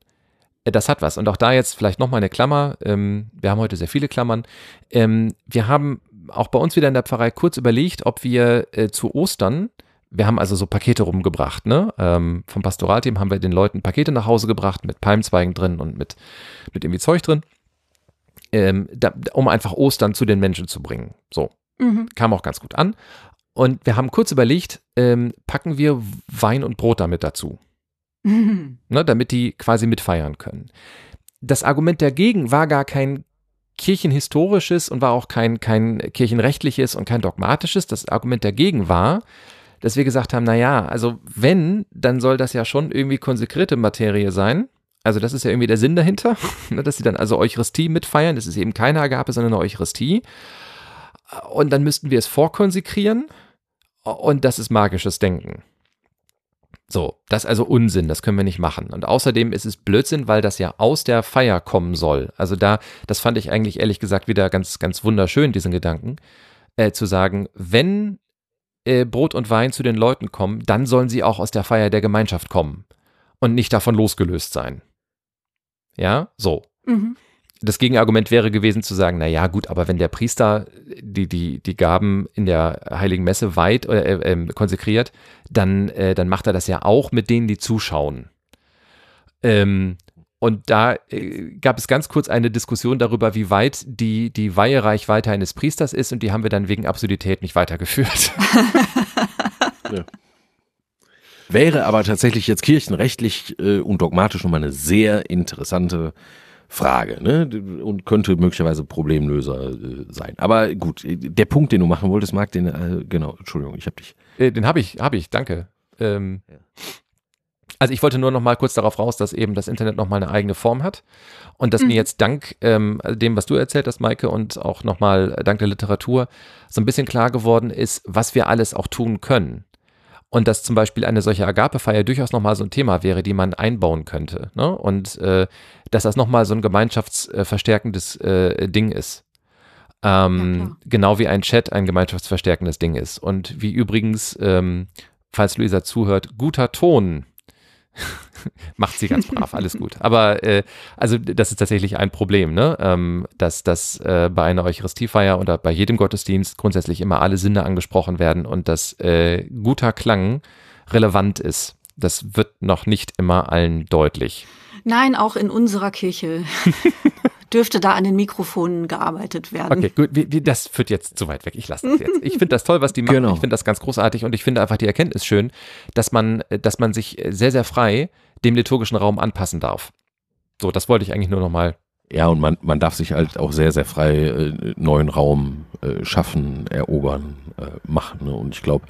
das hat was. Und auch da jetzt vielleicht nochmal eine Klammer. Ähm, wir haben heute sehr viele Klammern. Ähm, wir haben auch bei uns wieder in der Pfarrei kurz überlegt, ob wir äh, zu Ostern, wir haben also so Pakete rumgebracht, ne? Ähm, vom Pastoralteam haben wir den Leuten Pakete nach Hause gebracht mit Palmzweigen drin und mit, mit irgendwie Zeug drin, ähm, da, um einfach Ostern zu den Menschen zu bringen. So. Mhm. Kam auch ganz gut an. Und wir haben kurz überlegt, ähm, packen wir Wein und Brot damit dazu. Mhm. Ne, damit die quasi mitfeiern können. Das Argument dagegen war gar kein kirchenhistorisches und war auch kein, kein kirchenrechtliches und kein dogmatisches. Das Argument dagegen war, dass wir gesagt haben, naja, also wenn, dann soll das ja schon irgendwie konsekrierte Materie sein. Also das ist ja irgendwie der Sinn dahinter, ne, dass sie dann also Eucharistie mitfeiern. Das ist eben keine Agape, sondern eine Eucharistie. Und dann müssten wir es vorkonsekrieren. Und das ist magisches Denken. So, das ist also Unsinn, das können wir nicht machen. Und außerdem ist es Blödsinn, weil das ja aus der Feier kommen soll. Also da, das fand ich eigentlich ehrlich gesagt wieder ganz, ganz wunderschön, diesen Gedanken, äh, zu sagen, wenn äh, Brot und Wein zu den Leuten kommen, dann sollen sie auch aus der Feier der Gemeinschaft kommen und nicht davon losgelöst sein. Ja, so. Mhm das Gegenargument wäre gewesen zu sagen, na ja, gut, aber wenn der Priester die, die, die Gaben in der Heiligen Messe weit äh, äh, konsekriert, dann, äh, dann macht er das ja auch mit denen, die zuschauen. Ähm, und da äh, gab es ganz kurz eine Diskussion darüber, wie weit die, die Weihereichweite eines Priesters ist und die haben wir dann wegen Absurdität nicht weitergeführt. ja. Wäre aber tatsächlich jetzt kirchenrechtlich äh, und dogmatisch nochmal eine sehr interessante Frage ne? und könnte möglicherweise Problemlöser äh, sein. Aber gut, der Punkt, den du machen wolltest, Marc, den, äh, genau, Entschuldigung, ich habe dich. Äh, den habe ich, habe ich, danke. Ähm, ja. Also ich wollte nur noch mal kurz darauf raus, dass eben das Internet noch mal eine eigene Form hat und dass mhm. mir jetzt dank ähm, dem, was du erzählt hast, Maike, und auch noch mal dank der Literatur so ein bisschen klar geworden ist, was wir alles auch tun können. Und dass zum Beispiel eine solche Agape-Feier durchaus nochmal so ein Thema wäre, die man einbauen könnte. Ne? Und äh, dass das nochmal so ein gemeinschaftsverstärkendes äh, Ding ist. Ähm, ja, genau wie ein Chat ein gemeinschaftsverstärkendes Ding ist. Und wie übrigens ähm, falls Luisa zuhört, guter Ton. Macht sie ganz brav, alles gut. Aber äh, also das ist tatsächlich ein Problem, ne? Ähm, dass, dass äh, bei einer Eucharistiefeier oder bei jedem Gottesdienst grundsätzlich immer alle Sinne angesprochen werden und dass äh, guter Klang relevant ist. Das wird noch nicht immer allen deutlich. Nein, auch in unserer Kirche dürfte da an den Mikrofonen gearbeitet werden. Okay, gut, wie, wie, das führt jetzt zu weit weg. Ich lasse das jetzt. Ich finde das toll, was die machen. Genau. Ich finde das ganz großartig und ich finde einfach die Erkenntnis schön, dass man, dass man sich sehr, sehr frei dem liturgischen Raum anpassen darf. So, das wollte ich eigentlich nur nochmal ja, und man, man darf sich halt auch sehr, sehr frei äh, neuen Raum äh, schaffen, erobern, äh, machen. Ne? Und ich glaube,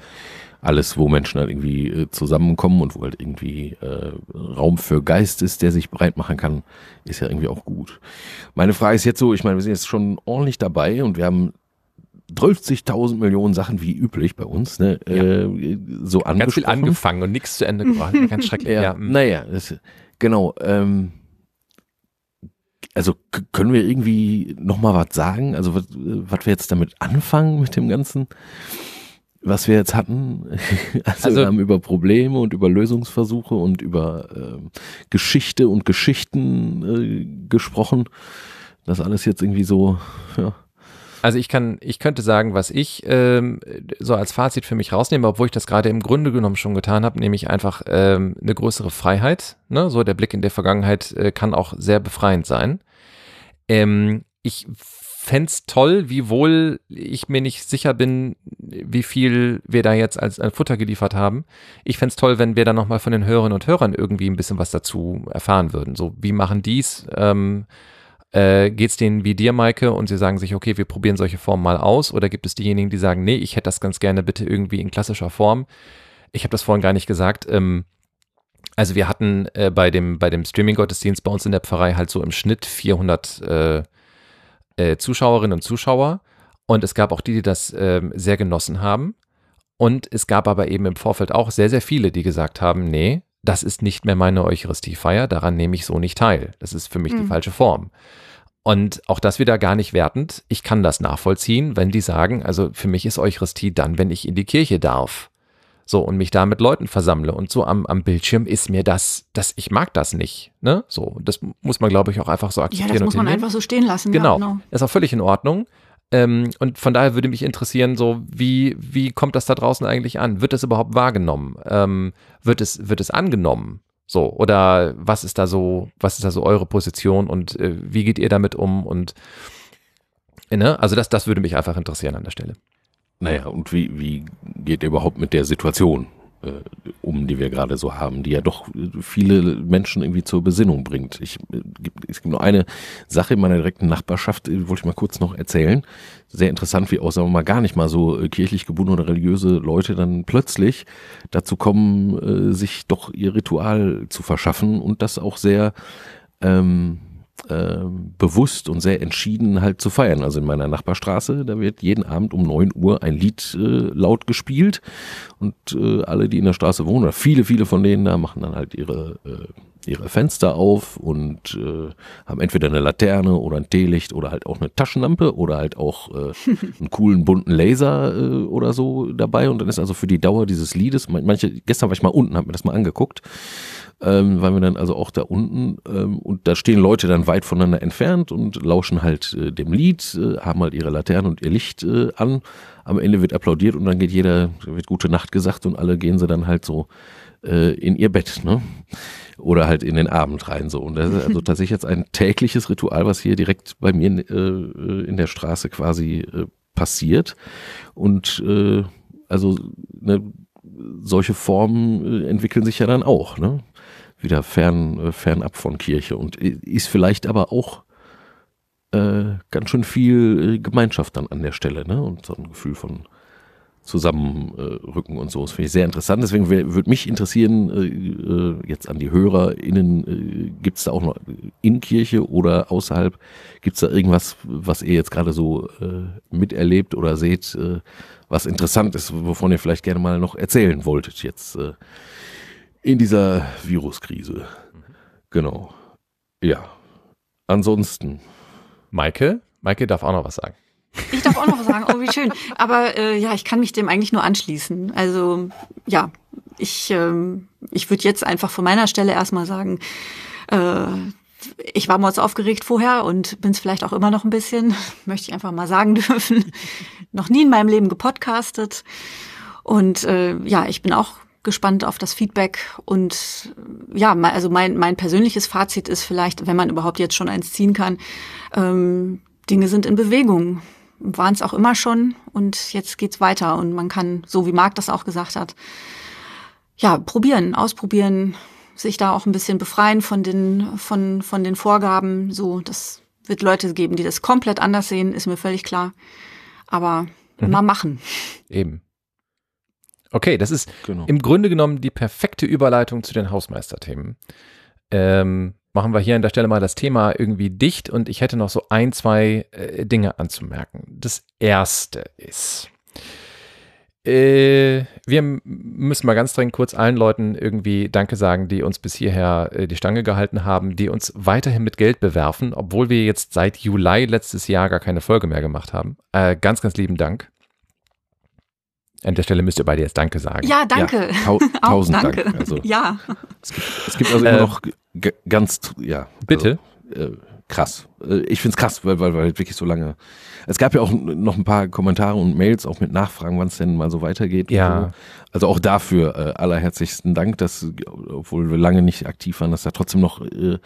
alles, wo Menschen halt irgendwie äh, zusammenkommen und wo halt irgendwie äh, Raum für Geist ist, der sich breit machen kann, ist ja irgendwie auch gut. Meine Frage ist jetzt so, ich meine, wir sind jetzt schon ordentlich dabei und wir haben 12.000 Millionen Sachen wie üblich bei uns, ne, ja. äh, so angesprochen. Ganz viel angefangen und nichts zu Ende gebracht. Ganz schrecklich. ja, ja. Naja, das, genau. Ähm, also können wir irgendwie noch mal was sagen? Also was, was wir jetzt damit anfangen mit dem Ganzen? Was wir jetzt hatten. Also, also, wir haben über Probleme und über Lösungsversuche und über äh, Geschichte und Geschichten äh, gesprochen. Das alles jetzt irgendwie so, ja. Also ich kann, ich könnte sagen, was ich ähm, so als Fazit für mich rausnehme, obwohl ich das gerade im Grunde genommen schon getan habe, nämlich einfach ähm, eine größere Freiheit. Ne? So der Blick in der Vergangenheit äh, kann auch sehr befreiend sein. Ähm, ich fände toll, wie wohl ich mir nicht sicher bin, wie viel wir da jetzt als, als Futter geliefert haben. Ich fände toll, wenn wir dann nochmal von den Hörerinnen und Hörern irgendwie ein bisschen was dazu erfahren würden. So, wie machen die's? Ähm, äh, Geht es denen wie dir, Maike, und sie sagen sich, okay, wir probieren solche Formen mal aus? Oder gibt es diejenigen, die sagen, nee, ich hätte das ganz gerne bitte irgendwie in klassischer Form? Ich habe das vorhin gar nicht gesagt. Ähm, also wir hatten äh, bei dem, bei dem Streaming-Gottesdienst bei uns in der Pfarrei halt so im Schnitt 400 äh, äh, Zuschauerinnen und Zuschauer und es gab auch die, die das äh, sehr genossen haben. Und es gab aber eben im Vorfeld auch sehr, sehr viele, die gesagt haben, nee, das ist nicht mehr meine Eucharistiefeier, daran nehme ich so nicht teil. Das ist für mich mhm. die falsche Form. Und auch das wieder gar nicht wertend. Ich kann das nachvollziehen, wenn die sagen, also für mich ist Eucharistie dann, wenn ich in die Kirche darf. So, und mich da mit Leuten versammle. Und so am, am Bildschirm ist mir das, das, ich mag das nicht. Ne? So, das muss man, glaube ich, auch einfach so akzeptieren. Ja, das muss man einfach so stehen lassen. Genau. Ja, genau. Ist auch völlig in Ordnung. Ähm, und von daher würde mich interessieren, so wie, wie kommt das da draußen eigentlich an? Wird das überhaupt wahrgenommen? Ähm, wird es, wird es angenommen? So, oder was ist da so, was ist da so eure Position und äh, wie geht ihr damit um? Und ne? also das, das würde mich einfach interessieren an der Stelle. Naja, und wie, wie geht ihr überhaupt mit der Situation äh, um, die wir gerade so haben, die ja doch viele Menschen irgendwie zur Besinnung bringt? Ich, äh, es gibt nur eine Sache in meiner direkten Nachbarschaft, die wollte ich mal kurz noch erzählen. Sehr interessant, wie auch, sagen wir mal, gar nicht mal so äh, kirchlich gebundene oder religiöse Leute dann plötzlich dazu kommen, äh, sich doch ihr Ritual zu verschaffen und das auch sehr ähm, äh, bewusst und sehr entschieden halt zu feiern. Also in meiner Nachbarstraße, da wird jeden Abend um neun Uhr ein Lied äh, laut gespielt. Und äh, alle, die in der Straße wohnen, oder viele, viele von denen da machen dann halt ihre, äh, ihre Fenster auf und äh, haben entweder eine Laterne oder ein Teelicht oder halt auch eine Taschenlampe oder halt auch äh, einen coolen bunten Laser äh, oder so dabei. Und dann ist also für die Dauer dieses Liedes, manche, gestern war ich mal unten, hab mir das mal angeguckt, ähm, waren wir dann also auch da unten ähm, und da stehen Leute dann weit voneinander entfernt und lauschen halt äh, dem Lied, äh, haben halt ihre Laternen und ihr Licht äh, an. Am Ende wird applaudiert und dann geht jeder, wird gute Nacht gesagt und alle gehen sie dann halt so äh, in ihr Bett, ne? Oder halt in den Abend rein so. Und das ist also tatsächlich jetzt ein tägliches Ritual, was hier direkt bei mir äh, äh, in der Straße quasi äh, passiert. Und äh, also ne, solche Formen äh, entwickeln sich ja dann auch. Ne? Wieder fern, äh, fernab von Kirche und ist vielleicht aber auch äh, ganz schön viel äh, Gemeinschaft dann an der Stelle, ne? Und so ein Gefühl von Zusammenrücken und so. Das finde ich sehr interessant. Deswegen würde mich interessieren, äh, äh, jetzt an die HörerInnen, äh, gibt es da auch noch in Kirche oder außerhalb, gibt es da irgendwas, was ihr jetzt gerade so äh, miterlebt oder seht, was interessant ist, wovon ihr vielleicht gerne mal noch erzählen wolltet jetzt in dieser Viruskrise. Genau. Ja. Ansonsten. Maike? Maike darf auch noch was sagen. Ich darf auch noch was sagen. Oh, wie schön. Aber äh, ja, ich kann mich dem eigentlich nur anschließen. Also ja, ich, ähm, ich würde jetzt einfach von meiner Stelle erstmal sagen, äh, ich war mords aufgeregt vorher und bin es vielleicht auch immer noch ein bisschen, möchte ich einfach mal sagen dürfen. noch nie in meinem Leben gepodcastet. Und äh, ja, ich bin auch gespannt auf das Feedback. Und ja, also mein, mein persönliches Fazit ist vielleicht, wenn man überhaupt jetzt schon eins ziehen kann, ähm, Dinge sind in Bewegung. Waren es auch immer schon und jetzt geht's weiter. Und man kann, so wie Marc das auch gesagt hat, ja, probieren, ausprobieren, sich da auch ein bisschen befreien von den, von, von den Vorgaben. So, das wird Leute geben, die das komplett anders sehen, ist mir völlig klar. Aber mhm. mal machen. Eben. Okay, das ist genau. im Grunde genommen die perfekte Überleitung zu den Hausmeisterthemen. Ähm, machen wir hier an der Stelle mal das Thema irgendwie dicht und ich hätte noch so ein, zwei äh, Dinge anzumerken. Das erste ist, äh, wir müssen mal ganz dringend kurz allen Leuten irgendwie Danke sagen, die uns bis hierher äh, die Stange gehalten haben, die uns weiterhin mit Geld bewerfen, obwohl wir jetzt seit Juli letztes Jahr gar keine Folge mehr gemacht haben. Äh, ganz, ganz lieben Dank. An der Stelle müsst ihr beide jetzt Danke sagen. Ja, danke. Ja, tau tausend danke. Dank. Also, ja. Es gibt, es gibt also immer äh, noch ganz, ja. Bitte. Also, äh, krass. Äh, ich finde es krass, weil, weil, weil wirklich so lange. Es gab ja auch noch ein paar Kommentare und Mails, auch mit Nachfragen, wann es denn mal so weitergeht. Ja. Also auch dafür äh, allerherzlichsten Dank, dass, obwohl wir lange nicht aktiv waren, dass da trotzdem noch äh,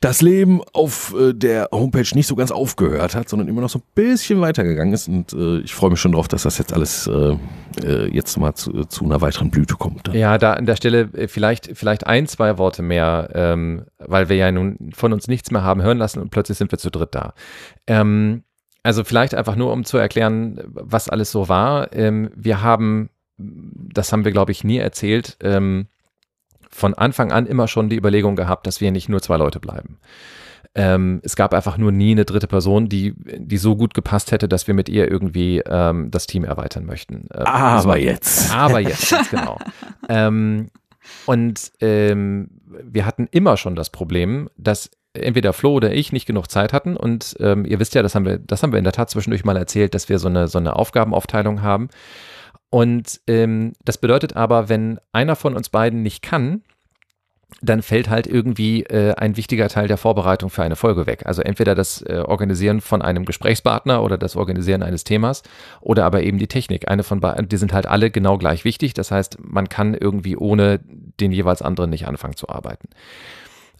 das Leben auf äh, der Homepage nicht so ganz aufgehört hat, sondern immer noch so ein bisschen weitergegangen ist. Und äh, ich freue mich schon drauf, dass das jetzt alles äh, äh jetzt mal zu, zu, einer weiteren Blüte kommt. Ja, da an der Stelle äh, vielleicht, vielleicht ein, zwei Worte mehr, ähm, weil wir ja nun von uns nichts mehr haben hören lassen und plötzlich sind wir zu dritt da. Ähm, also vielleicht einfach nur, um zu erklären, was alles so war. Ähm, wir haben, das haben wir, glaube ich, nie erzählt, ähm, von Anfang an immer schon die Überlegung gehabt, dass wir nicht nur zwei Leute bleiben. Ähm, es gab einfach nur nie eine dritte Person, die, die so gut gepasst hätte, dass wir mit ihr irgendwie ähm, das Team erweitern möchten. Ähm, aber jetzt. Aber jetzt, ganz genau. ähm, und ähm, wir hatten immer schon das Problem, dass entweder Flo oder ich nicht genug Zeit hatten und ähm, ihr wisst ja, das haben wir, das haben wir in der Tat zwischendurch mal erzählt, dass wir so eine, so eine Aufgabenaufteilung haben. Und ähm, das bedeutet aber, wenn einer von uns beiden nicht kann, dann fällt halt irgendwie äh, ein wichtiger Teil der Vorbereitung für eine Folge weg. Also entweder das äh, Organisieren von einem Gesprächspartner oder das Organisieren eines Themas oder aber eben die Technik. Eine von beiden, die sind halt alle genau gleich wichtig. Das heißt, man kann irgendwie ohne den jeweils anderen nicht anfangen zu arbeiten.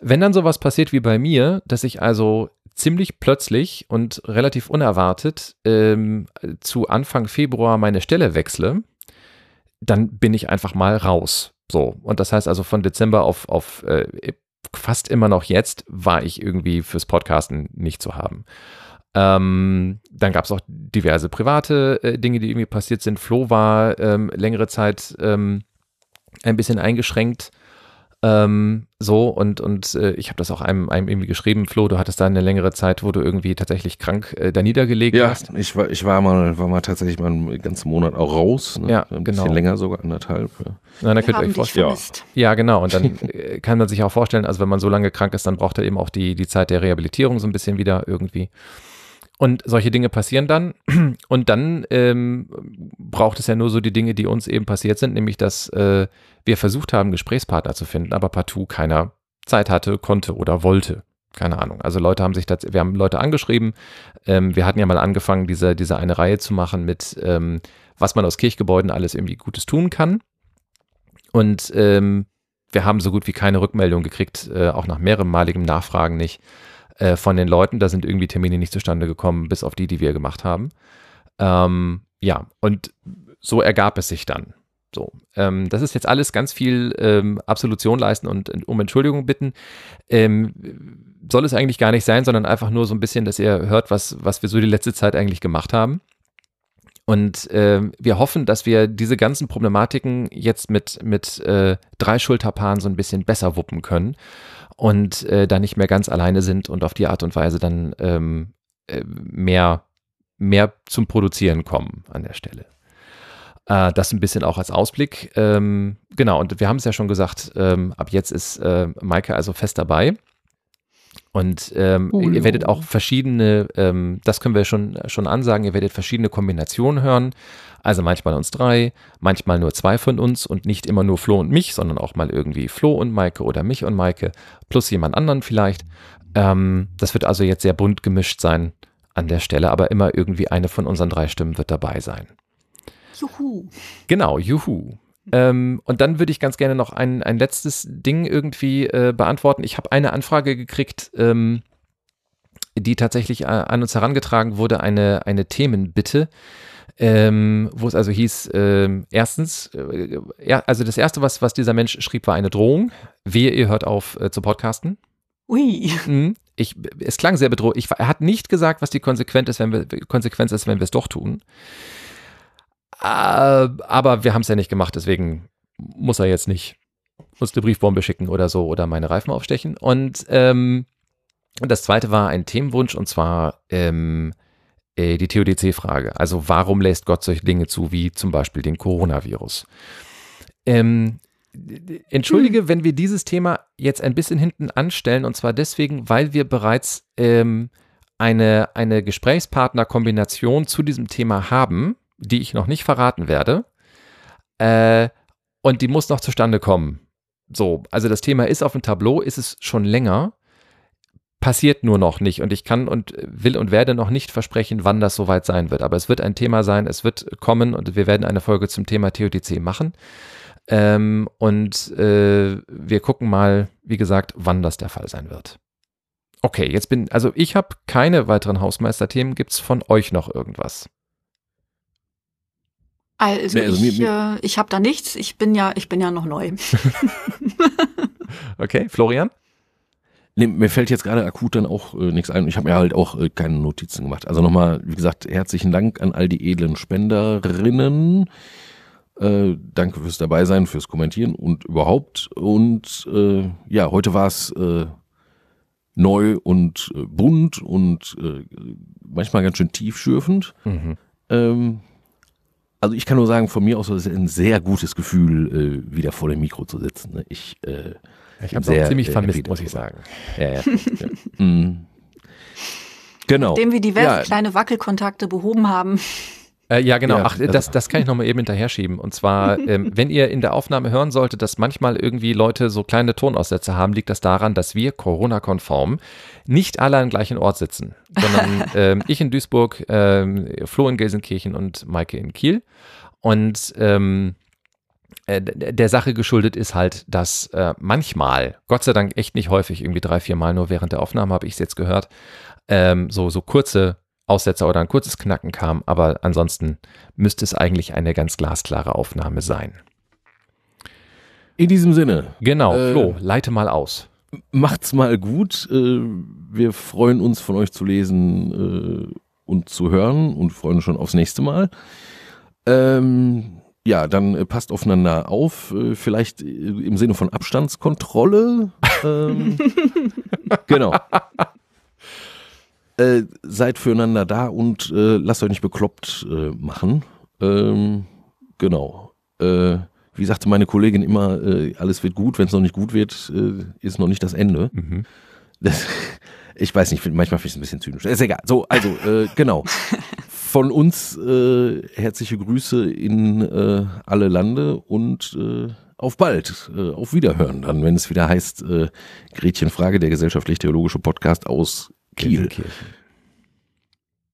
Wenn dann sowas passiert wie bei mir, dass ich also ziemlich plötzlich und relativ unerwartet ähm, zu Anfang Februar meine Stelle wechsle, dann bin ich einfach mal raus. So. Und das heißt also von Dezember auf, auf äh, fast immer noch jetzt war ich irgendwie fürs Podcasten nicht zu haben. Ähm, dann gab es auch diverse private äh, Dinge, die irgendwie passiert sind. Flo war ähm, längere Zeit ähm, ein bisschen eingeschränkt ähm, so und, und äh, ich habe das auch einem, einem irgendwie geschrieben, Flo, du hattest da eine längere Zeit, wo du irgendwie tatsächlich krank äh, da niedergelegt ja, hast. Ja, ich war, ich war mal, war mal tatsächlich mal einen ganzen Monat auch raus. Ne? Ja, ein genau. bisschen länger sogar, anderthalb. Ja. Na, dann könnt ihr euch vorstellen. Ja. ja, genau. Und dann äh, kann man sich auch vorstellen, also wenn man so lange krank ist, dann braucht er eben auch die, die Zeit der Rehabilitierung so ein bisschen wieder irgendwie. Und solche Dinge passieren dann. Und dann ähm, braucht es ja nur so die Dinge, die uns eben passiert sind, nämlich dass äh, wir versucht haben, Gesprächspartner zu finden, aber partout keiner Zeit hatte, konnte oder wollte. Keine Ahnung. Also Leute haben sich das, wir haben Leute angeschrieben. Ähm, wir hatten ja mal angefangen, diese, diese eine Reihe zu machen mit, ähm, was man aus Kirchgebäuden alles irgendwie Gutes tun kann. Und ähm, wir haben so gut wie keine Rückmeldung gekriegt, äh, auch nach mehrmaligem Nachfragen nicht äh, von den Leuten. Da sind irgendwie Termine nicht zustande gekommen, bis auf die, die wir gemacht haben. Ähm, ja, und so ergab es sich dann. So, ähm, das ist jetzt alles ganz viel ähm, Absolution leisten und um Entschuldigung bitten. Ähm, soll es eigentlich gar nicht sein, sondern einfach nur so ein bisschen, dass ihr hört, was, was wir so die letzte Zeit eigentlich gemacht haben. Und äh, wir hoffen, dass wir diese ganzen Problematiken jetzt mit, mit äh, drei Schulterpaaren so ein bisschen besser wuppen können und äh, da nicht mehr ganz alleine sind und auf die Art und Weise dann ähm, äh, mehr, mehr zum Produzieren kommen an der Stelle. Äh, das ein bisschen auch als Ausblick. Ähm, genau, und wir haben es ja schon gesagt, ähm, ab jetzt ist äh, Maike also fest dabei. Und ähm, ihr werdet auch verschiedene, ähm, das können wir schon, schon ansagen, ihr werdet verschiedene Kombinationen hören. Also manchmal uns drei, manchmal nur zwei von uns und nicht immer nur Flo und mich, sondern auch mal irgendwie Flo und Maike oder mich und Maike plus jemand anderen vielleicht. Ähm, das wird also jetzt sehr bunt gemischt sein an der Stelle, aber immer irgendwie eine von unseren drei Stimmen wird dabei sein. Juhu. Genau, juhu. Ähm, und dann würde ich ganz gerne noch ein, ein letztes Ding irgendwie äh, beantworten. Ich habe eine Anfrage gekriegt, ähm, die tatsächlich äh, an uns herangetragen wurde, eine, eine Themenbitte, ähm, wo es also hieß, ähm, erstens, äh, ja, also das erste, was, was dieser Mensch schrieb, war eine Drohung. Wehe, ihr hört auf äh, zu podcasten. Ui. Mhm. Ich, es klang sehr bedrohlich. Ich, er hat nicht gesagt, was die Konsequenz ist, wenn wir, Konsequenz ist, wenn wir es doch tun. Äh, aber wir haben es ja nicht gemacht, deswegen muss er jetzt nicht uns eine Briefbombe schicken oder so oder meine Reifen aufstechen. Und ähm, das zweite war ein Themenwunsch und zwar ähm, äh, die TODC-Frage. Also warum lässt Gott solche Dinge zu, wie zum Beispiel den Coronavirus? Ähm, entschuldige, wenn wir dieses Thema jetzt ein bisschen hinten anstellen und zwar deswegen, weil wir bereits ähm, eine, eine Gesprächspartnerkombination zu diesem Thema haben, die ich noch nicht verraten werde. Äh, und die muss noch zustande kommen. So, also das Thema ist auf dem Tableau, ist es schon länger, passiert nur noch nicht und ich kann und will und werde noch nicht versprechen, wann das soweit sein wird. Aber es wird ein Thema sein, es wird kommen und wir werden eine Folge zum Thema TOTC machen. Ähm, und äh, wir gucken mal, wie gesagt, wann das der Fall sein wird. Okay, jetzt bin, also ich habe keine weiteren Hausmeisterthemen. Gibt es von euch noch irgendwas? Also, Nee, also ich, äh, ich habe da nichts. Ich bin ja, ich bin ja noch neu. Okay, Florian? Nee, mir fällt jetzt gerade akut dann auch äh, nichts ein. Ich habe mir halt auch äh, keine Notizen gemacht. Also nochmal, wie gesagt, herzlichen Dank an all die edlen Spenderinnen. Äh, danke fürs Dabeisein, fürs Kommentieren und überhaupt. Und äh, ja, heute war es äh, neu und äh, bunt und äh, manchmal ganz schön tiefschürfend. Mhm. Ähm, also ich kann nur sagen, von mir aus ist es ein sehr gutes Gefühl, äh, wieder vor dem Mikro zu sitzen. ne? Ich äh, Ich habe es ziemlich äh, vermisst, muss ich sagen. Ja, ja. mh. genau. Dem wir diverse Ja. kleine Wackelkontakte behoben haben. Äh, ja, genau. Ja, Ach, also- das, das kann ich nochmal eben hinterher schieben. Und zwar, ähm, wenn ihr in der Aufnahme hören solltet, dass manchmal irgendwie Leute so kleine Tonaussätze haben, liegt das daran, dass wir Corona-konform nicht alle am gleichen Ort sitzen, sondern ähm, ich in Duisburg, ähm, Flo in Gelsenkirchen und Maike in Kiel. Und ähm, äh, der Sache geschuldet ist halt, dass äh, manchmal, Gott sei Dank echt nicht häufig, irgendwie drei, vier Mal nur während der Aufnahme habe ich es jetzt gehört, ähm, so, so kurze Aussetzer oder ein kurzes Knacken kam, aber ansonsten müsste es eigentlich eine ganz glasklare Aufnahme sein. In diesem Sinne, Genau, Äh, Flo, leite mal aus. macht's mal gut. Äh, wir freuen uns von euch zu lesen äh, und zu hören und freuen uns schon aufs nächste Mal. Ähm, ja, dann äh, passt aufeinander auf, äh, vielleicht äh, im Sinne von Abstandskontrolle. Ähm, genau. Äh, seid füreinander da und äh, lasst euch nicht bekloppt äh, machen. Ähm, genau. Äh, wie sagte meine Kollegin immer, äh, alles wird gut, wenn es noch nicht gut wird, äh, ist noch nicht das Ende. Mhm. Das, ich weiß nicht, manchmal finde ich es ein bisschen zynisch. Ist egal. So, also, äh, genau. Von uns äh, herzliche Grüße in äh, alle Lande und äh, auf bald. Äh, auf Wiederhören dann, wenn es wieder heißt, äh, Gretchen Frage, der gesellschaftlich-theologische Podcast aus Kiel. Gelsenkirchen.